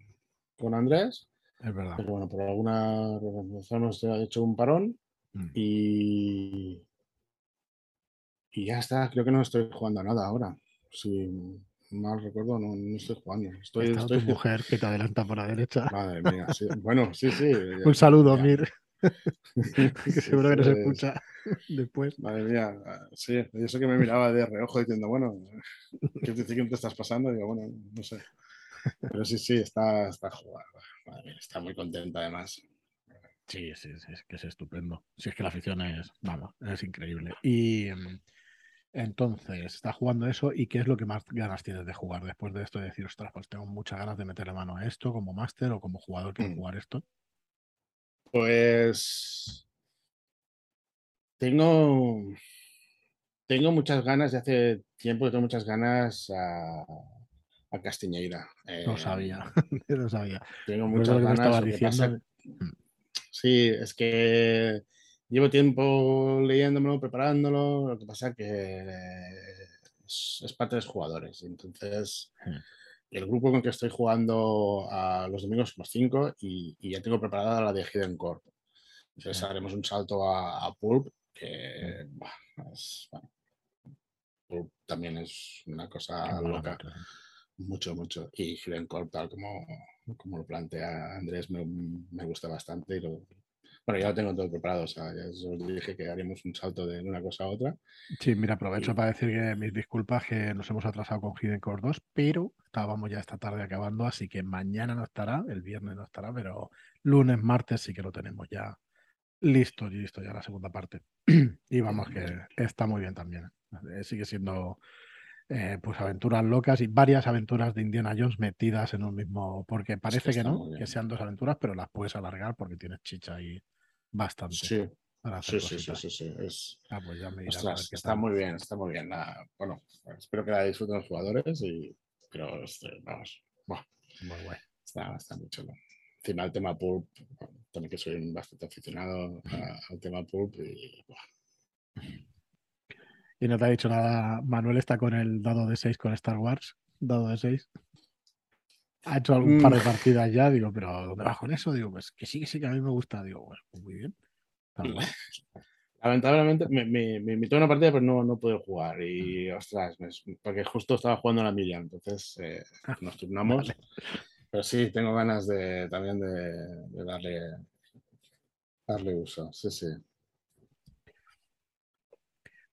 Speaker 2: con Andrés,
Speaker 1: Es verdad.
Speaker 2: pero bueno, por alguna razón hemos hecho un parón
Speaker 1: Mm.
Speaker 2: y, y ya está, creo que no estoy jugando a nada ahora. Si mal recuerdo, no, no estoy jugando. Estoy,
Speaker 1: Está
Speaker 2: estoy...
Speaker 1: tu mujer que te adelanta por la derecha.
Speaker 2: Madre mía, sí. bueno, sí, sí. ya-
Speaker 1: Un saludo,
Speaker 2: ya.
Speaker 1: Mir, que seguro que nos escucha después.
Speaker 2: Madre mía, sí, y eso que me miraba de reojo diciendo, bueno, ¿qué te, qué te estás pasando? Y digo, bueno, no sé. Pero sí, sí, está, está. Madre mía, está muy contenta además.
Speaker 1: Sí, sí, sí, es que es estupendo. Si es que la afición es, vamos, es increíble. Y mm, entonces, está jugando eso y ¿qué es lo que más ganas tienes de jugar después de esto? De decir, ostras, pues tengo muchas ganas de meterle mano a esto como máster o como jugador quiero
Speaker 2: Mm.
Speaker 1: jugar esto.
Speaker 2: Pues tengo, tengo muchas ganas, de hace tiempo que tengo muchas ganas a, a Castiñeira. Eh,
Speaker 1: sabía, lo sabía.
Speaker 2: Tengo
Speaker 1: Después de lo
Speaker 2: muchas
Speaker 1: que
Speaker 2: ganas. lo que
Speaker 1: diciendo, mm,
Speaker 2: Sí, es que llevo tiempo leyéndomelo, preparándolo. Lo que pasa es que es, es para tres jugadores. Entonces,
Speaker 1: Mm.
Speaker 2: el grupo con que estoy jugando a los domingos somos cinco y, y ya tengo preparada la de Hidden Corp. Entonces
Speaker 1: Mm.
Speaker 2: haremos un salto a, a Pulp, que buah, es, bueno, Pulp también es una cosa
Speaker 1: mola
Speaker 2: loca.
Speaker 1: mucho.
Speaker 2: Mucho, mucho. Y Hidden Corp, tal como, como lo plantea Andrés, me, me gusta bastante. Y lo, bueno, ya lo tengo todo preparado. O sea, ya os dije que haremos un salto de una cosa a otra.
Speaker 1: Sí, mira, aprovecho
Speaker 2: Y-
Speaker 1: para decir que mis disculpas que nos hemos atrasado con Hidden Core 2, pero estábamos ya esta tarde acabando, así que mañana no estará, el viernes no estará, pero lunes, martes sí que lo tenemos ya listo y listo ya la segunda parte. Y vamos que está muy bien también. Eh, Sigue siendo eh, pues aventuras locas y varias aventuras de Indiana Jones metidas en un mismo, porque parece que no, que sean dos aventuras, pero las puedes alargar porque tienes chicha ahí bastante
Speaker 2: Sí, sí, sí, sí, sí, sí. Es,
Speaker 1: Ah, pues ya me
Speaker 2: ostras, está
Speaker 1: tal.
Speaker 2: muy bien, está muy bien. La- bueno, espero que la disfruten los jugadores, y, pero este, vamos, buah,
Speaker 1: Muy guay.
Speaker 2: está, está muy chulo. Encima el tema pulp, también que soy bastante aficionado a- al tema pulp y buah,
Speaker 1: Y no te ha dicho nada. Manuel está con el dado de 6 con Star Wars. Dado de 6. Ha hecho algún par de
Speaker 2: Mm.
Speaker 1: partidas ya. Digo, pero ¿dónde vas con eso? Digo, pues que sí, que sí, que a mí me gusta. Digo, bueno, pues muy bien.
Speaker 2: Lamentablemente me, me, me invitó a una partida, pero no, no pude jugar. Y ostras, me- porque justo estaba jugando a la Miriam, entonces eh, nos turnamos.
Speaker 1: Vale.
Speaker 2: Pero sí, tengo ganas de también de, de darle, darle uso. Sí, sí.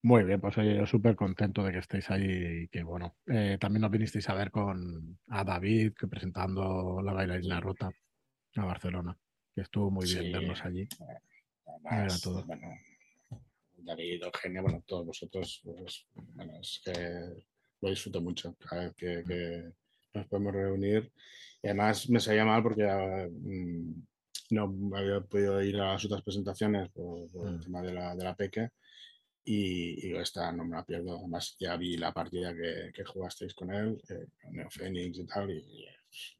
Speaker 1: Muy bien, pues oye, yo súper contento de que estéis ahí y que bueno, eh, también nos vinisteis a ver con a David que presentando la bailarina rota a Barcelona, que estuvo muy bien
Speaker 2: Sí.
Speaker 1: vernos allí.
Speaker 2: Además,
Speaker 1: Era todo.
Speaker 2: bueno, David, Eugenia, bueno, todos vosotros, pues, bueno, es que lo disfruto mucho cada vez que, que nos podemos reunir. Y además me sabía mal porque mm, no había podido ir a las otras presentaciones por, por el
Speaker 1: Mm.
Speaker 2: tema de la, de la peque. Y, y esta no me la pierdo. Además, ya vi la partida que, que jugasteis con él, eh, con Phoenix y tal, y, y,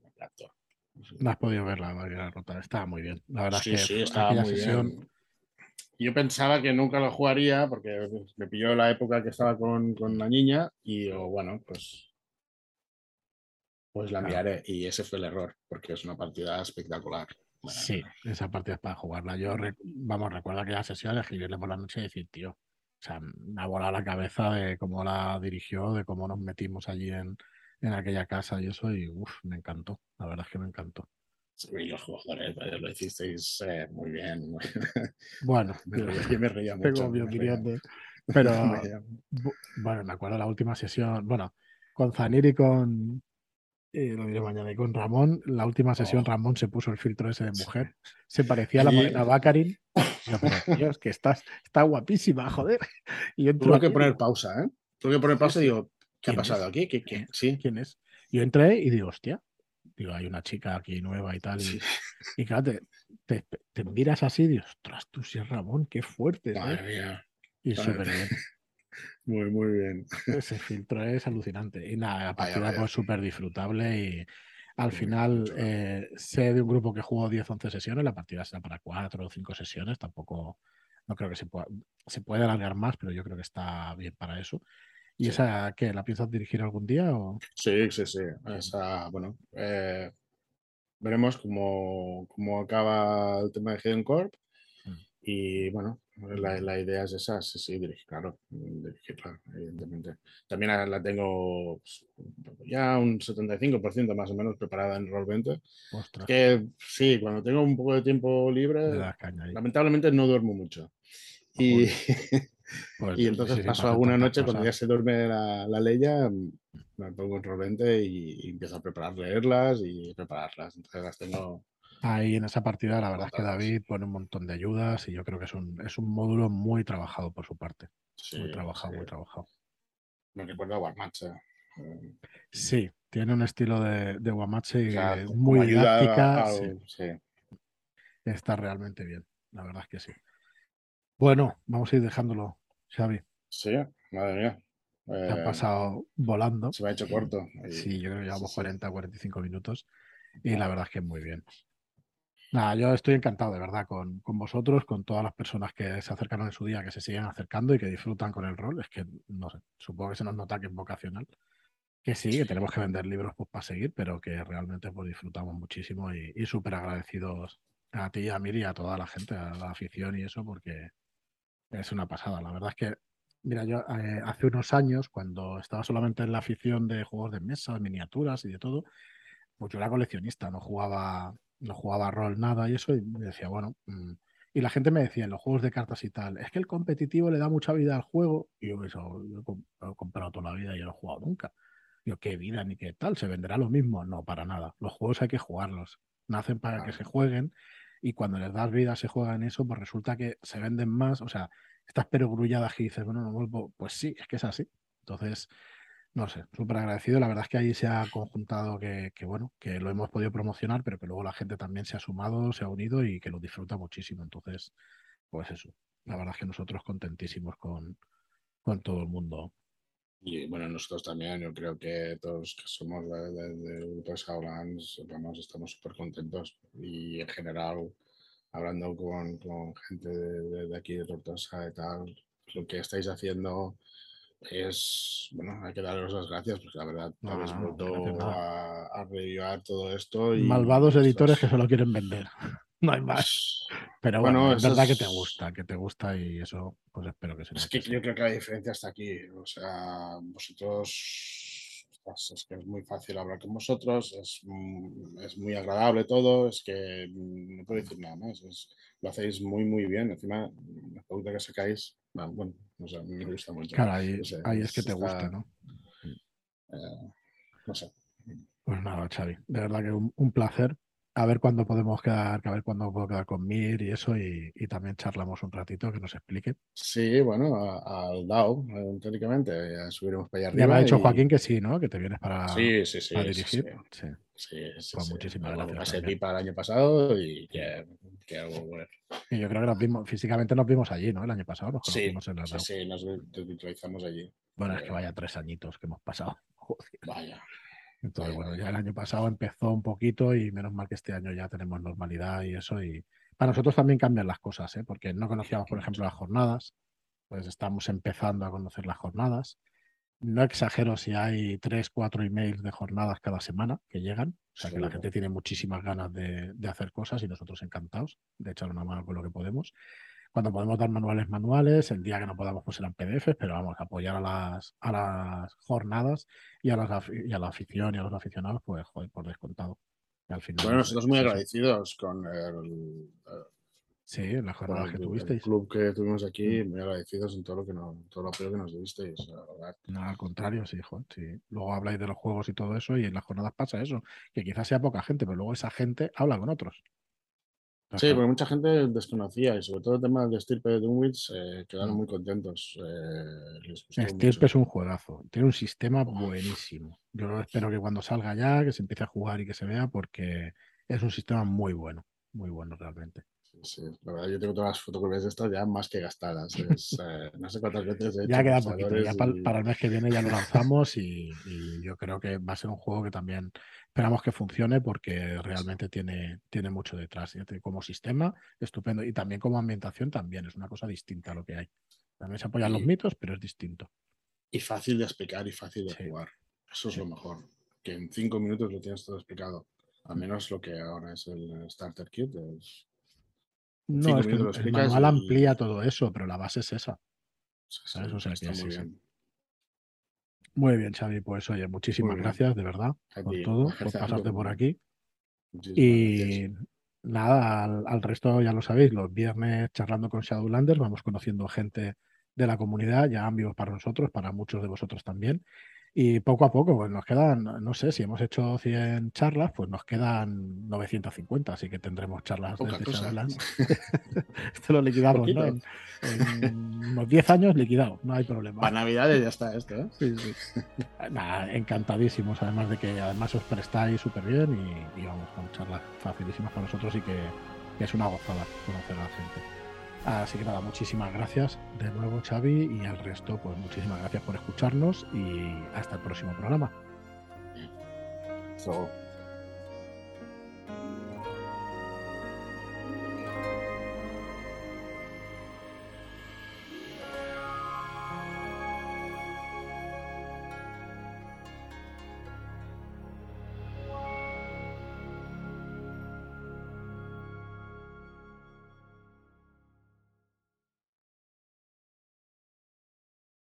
Speaker 2: me encantó.
Speaker 1: No has podido ver la rota, estaba muy bien. La verdad
Speaker 2: Sí,
Speaker 1: es que
Speaker 2: sí, estaba muy
Speaker 1: sesión.
Speaker 2: bien. Yo pensaba que nunca lo jugaría porque me pilló la época que estaba con, con la niña y digo, bueno, pues, pues la miraré. Y ese fue el error, porque es una partida espectacular. Bueno,
Speaker 1: Sí, esa partida es para jugarla. Yo, re- vamos, recuerdo aquella sesión de escribirle por la noche y decir, tío, o sea, me ha volado la cabeza de cómo la dirigió, de cómo nos metimos allí en, en aquella casa y eso, y uff, me encantó. La verdad es que me encantó.
Speaker 2: Y los jugadores lo hicisteis eh, muy bien.
Speaker 1: Bueno,
Speaker 2: Me
Speaker 1: yo
Speaker 2: me reía mucho.
Speaker 1: tengo mi opinión de. Pero,
Speaker 2: me
Speaker 1: bueno, me acuerdo la última sesión, bueno, con Zanir y con. Eh, lo diré mañana, y con Ramón, la última sesión,
Speaker 2: Oh.
Speaker 1: Ramón se puso el filtro ese de mujer, se parecía a la Morena pero tío, es que estás, está guapísima, joder. Y yo
Speaker 2: Tuve que poner pausa, ¿eh? Tuve que poner pausa y digo, ¿qué ha
Speaker 1: ¿Quién
Speaker 2: pasado
Speaker 1: es?
Speaker 2: aquí? ¿Qué, qué? Sí.
Speaker 1: ¿quién es? Yo entré y digo, hostia, digo, hay una chica aquí nueva y tal. Y,
Speaker 2: sí.
Speaker 1: y claro, te- te, te miras así y dices, ostras, tú sí es Ramón, qué fuerte. ¿eh?". Y súper bien.
Speaker 2: Muy, muy bien.
Speaker 1: Ese filtro es alucinante. Y nada, la
Speaker 2: Vaya,
Speaker 1: partida
Speaker 2: vaya.
Speaker 1: pues súper disfrutable y al final eh, sé de un grupo que jugó 10, 11 sesiones, la partida será para 4 o 5 sesiones, tampoco, no creo que se pueda, se puede alargar más, pero yo creo que está bien para eso. ¿Y
Speaker 2: Sí.
Speaker 1: esa qué? ¿La piensas dirigir algún día? O...
Speaker 2: Sí, sí, sí. Esa, bueno, eh, veremos cómo, cómo acaba el tema de Hidden Corp.
Speaker 1: Mm.
Speaker 2: Y bueno, la, la idea es esa, sí, sí, dirigir, claro, dirigirla, evidentemente. También la- la tengo pues, ya un 75% más o menos preparada en Roll20.
Speaker 1: Ostras,
Speaker 2: Que sí, cuando tengo un poco de tiempo libre, lamentablemente no duermo mucho. Y,
Speaker 1: Pues,
Speaker 2: y entonces
Speaker 1: sí, sí,
Speaker 2: paso alguna noche, cuando ya se duerme la, la Leia, me pongo en Roll20 y, y empiezo a preparar, leerlas y prepararlas. Entonces las tengo.
Speaker 1: Ahí en esa partida, la verdad es que. David pone un montón de ayudas y yo creo que es un, es un módulo muy trabajado por su parte.
Speaker 2: Sí,
Speaker 1: Muy trabajado,
Speaker 2: sí.
Speaker 1: muy trabajado.
Speaker 2: Me recuerda a Warmatch. eh. Eh,
Speaker 1: Sí, tiene un estilo de, de Guamache
Speaker 2: o sea, como
Speaker 1: muy didáctica.
Speaker 2: al-
Speaker 1: sí,
Speaker 2: sí.
Speaker 1: está realmente bien. La verdad es que sí. Bueno, vamos a ir dejándolo, Xavi.
Speaker 2: Sí, madre mía.
Speaker 1: Se ha
Speaker 2: Eh,
Speaker 1: pasado volando.
Speaker 2: se me ha hecho corto.
Speaker 1: Sí, yo creo que llevamos
Speaker 2: sí, sí.
Speaker 1: 40, 45 minutos y la verdad es que muy bien. Nada, yo estoy encantado de verdad con, con vosotros, con todas las personas que se acercaron en su día, que se siguen acercando y que disfrutan con el rol. Es que, no sé, supongo que se nos nota que es vocacional. Que sí, que tenemos que vender libros pues, para seguir, pero que realmente pues, disfrutamos muchísimo y, y súper agradecidos a ti, a Miri y a toda la gente, a la afición y eso, porque es una pasada. La verdad es que, mira, yo eh, hace unos años, cuando estaba solamente en la afición de juegos de mesa, miniaturas y de todo, pues yo era coleccionista, no jugaba, no jugaba rol nada y eso, y decía, bueno, mm, y la gente me decía en los juegos de cartas y tal, es que el competitivo le da mucha vida al juego, y yo, eso, yo he comprado toda la vida y no he jugado nunca. Yo, qué vida ni qué tal, ¿se venderá lo mismo? No, para nada. Los juegos hay que jugarlos, nacen para que se jueguen, y cuando les das vida se juegan eso, pues resulta que se venden más, o sea, estas perogrulladas que dices, bueno, no vuelvo, pues sí, es que es así. Entonces, no sé, súper agradecido. La verdad es que ahí se ha conjuntado que, que, bueno, que lo hemos podido promocionar, pero que luego la gente también se ha sumado, se ha unido y que lo disfruta muchísimo. Entonces, pues eso, la verdad es que nosotros contentísimos con, con todo el mundo.
Speaker 2: Y bueno, nosotros también, yo creo que todos que somos de, de, de Grupo vamos, estamos súper contentos. Y en general, hablando con, con gente de- de aquí de Tortosa y tal, lo que estáis haciendo es, bueno, hay que daros las gracias porque la verdad
Speaker 1: No,
Speaker 2: habéis
Speaker 1: no,
Speaker 2: vuelto a, a revivar todo esto. Y
Speaker 1: Malvados editores que solo quieren vender. No hay más. Pero
Speaker 2: Bueno,
Speaker 1: bueno, es verdad que te gusta, que te gusta y eso, pues espero que se
Speaker 2: Es que yo creo que la diferencia está aquí. O sea, vosotros. Ostras, es que es muy fácil hablar con vosotros, es, mm, es muy agradable todo, es que mm, no puedo decir nada más. es- lo hacéis muy, muy bien. Encima, la pregunta que sacáis, bueno, no sé, a mí me gusta mucho.
Speaker 1: Claro, ahí,
Speaker 2: No sé,
Speaker 1: ahí es que te
Speaker 2: está-
Speaker 1: gusta, ¿no?
Speaker 2: eh, no sé.
Speaker 1: Pues nada, Xavi, de verdad que un, un placer. A ver cuándo podemos quedar, a ver cuándo puedo quedar con Mir y eso, y, y también charlamos un ratito que nos explique.
Speaker 2: Sí, bueno, al DAO, eh, teóricamente, ya subiremos para allá
Speaker 1: Ya me
Speaker 2: arriba.
Speaker 1: ha dicho
Speaker 2: y-
Speaker 1: Joaquín que sí, ¿no? Que te vienes para,
Speaker 2: Sí, sí, sí.
Speaker 1: para dirigir.
Speaker 2: sí.
Speaker 1: Sí.
Speaker 2: Sí,
Speaker 1: Pues muchísimas gracias
Speaker 2: pasé pipa el año pasado y que, que algo bueno.
Speaker 1: Y yo creo que nos vimos, físicamente nos vimos allí, ¿no? El año pasado nos
Speaker 2: Sí,
Speaker 1: conocimos en la
Speaker 2: sí,
Speaker 1: DAO.
Speaker 2: sí, nos virtualizamos allí.
Speaker 1: Bueno, es que
Speaker 2: Eh,
Speaker 1: vaya tres añitos que hemos pasado. Joder.
Speaker 2: Vaya.
Speaker 1: Entonces, bueno, ya el año pasado empezó un poquito y menos mal que este año ya tenemos normalidad y eso. Y para nosotros también cambian las cosas, ¿eh? Porque no conocíamos, por ejemplo, las jornadas. Pues estamos empezando a conocer las jornadas. No exagero si hay tres, cuatro emails de jornadas cada semana que llegan. O sea que la gente tiene muchísimas ganas de, de hacer cosas y nosotros encantados de echar una mano con lo que podemos. Cuando podemos dar manuales, manuales. El día que no podamos, pues serán PDFs, pero vamos a apoyar a las, a las jornadas y a, las, y a la afición y a los aficionados, pues joder, por descontado. Y al final,
Speaker 2: Bueno,
Speaker 1: pues,
Speaker 2: nosotros muy agradecidos con el,
Speaker 1: Sí, jornadas
Speaker 2: el,
Speaker 1: que
Speaker 2: el
Speaker 1: tuvisteis.
Speaker 2: club que tuvimos aquí, muy agradecidos en todo lo que nos, todo el apoyo que nos disteis. la.
Speaker 1: No, al contrario, sí, joder, sí. Luego habláis de los juegos y todo eso, y en las jornadas pasa eso, que quizás sea poca gente, pero luego esa gente habla con otros.
Speaker 2: Sí, porque mucha gente desconocía y sobre todo el tema de estirpe de Dunwich eh, quedaron
Speaker 1: Mm.
Speaker 2: muy contentos. eh,
Speaker 1: Estirpe es un juegazo, tiene un sistema buenísimo. Yo espero que cuando salga ya, que se empiece a jugar y que se vea, porque es un sistema muy bueno. muy bueno realmente.
Speaker 2: Sí, la verdad, yo tengo todas las fotocopias de estas ya más que gastadas. Es, eh, no sé cuántas veces he hecho
Speaker 1: Ya queda poquito, ya para, el mes que viene ya lo lanzamos y, y yo creo que va a ser un juego que también esperamos que funcione porque realmente tiene, tiene mucho detrás. Ya te- Como sistema, estupendo. Y también como ambientación, también es una cosa distinta a lo que hay. También se apoyan los mitos, pero es distinto.
Speaker 2: y fácil de explicar y fácil de
Speaker 1: Sí.
Speaker 2: jugar. Eso es lo mejor. Que en cinco minutos lo tienes todo explicado. Al menos lo que ahora es el Starter Kit. es-
Speaker 1: No, es que el, manual
Speaker 2: y-
Speaker 1: amplía todo eso, pero la base es esa.
Speaker 2: sí,
Speaker 1: ¿Sabes? O sea
Speaker 2: está
Speaker 1: que sí,
Speaker 2: muy
Speaker 1: sí.
Speaker 2: bien.
Speaker 1: Muy bien, Xavi. Pues oye, muchísimas gracias, de verdad,
Speaker 2: A
Speaker 1: por
Speaker 2: ti,
Speaker 1: todo, por pasarte por aquí. Y
Speaker 2: gracias.
Speaker 1: nada, al, al resto ya lo sabéis, los viernes charlando con Shadowlanders, vamos conociendo gente de la comunidad, ya amigos para nosotros, para muchos de vosotros también. Y poco a poco, pues nos quedan, no sé, si hemos hecho 100 charlas, pues nos quedan 950, así que tendremos charlas
Speaker 2: Poca
Speaker 1: desde. Shadowlands. Esto lo liquidamos, ¿no? En, unos 10 años liquidado, no hay problema.
Speaker 2: Para Navidades ya está esto, ¿eh?
Speaker 1: Sí, sí. Nada, encantadísimos, además de que además os prestáis súper bien y, y vamos, con charlas facilísimas para nosotros y que, que es una gozada conocer a la gente. Así que nada, muchísimas gracias de nuevo Xavi y al resto pues muchísimas gracias por escucharnos y hasta el próximo programa.
Speaker 2: So,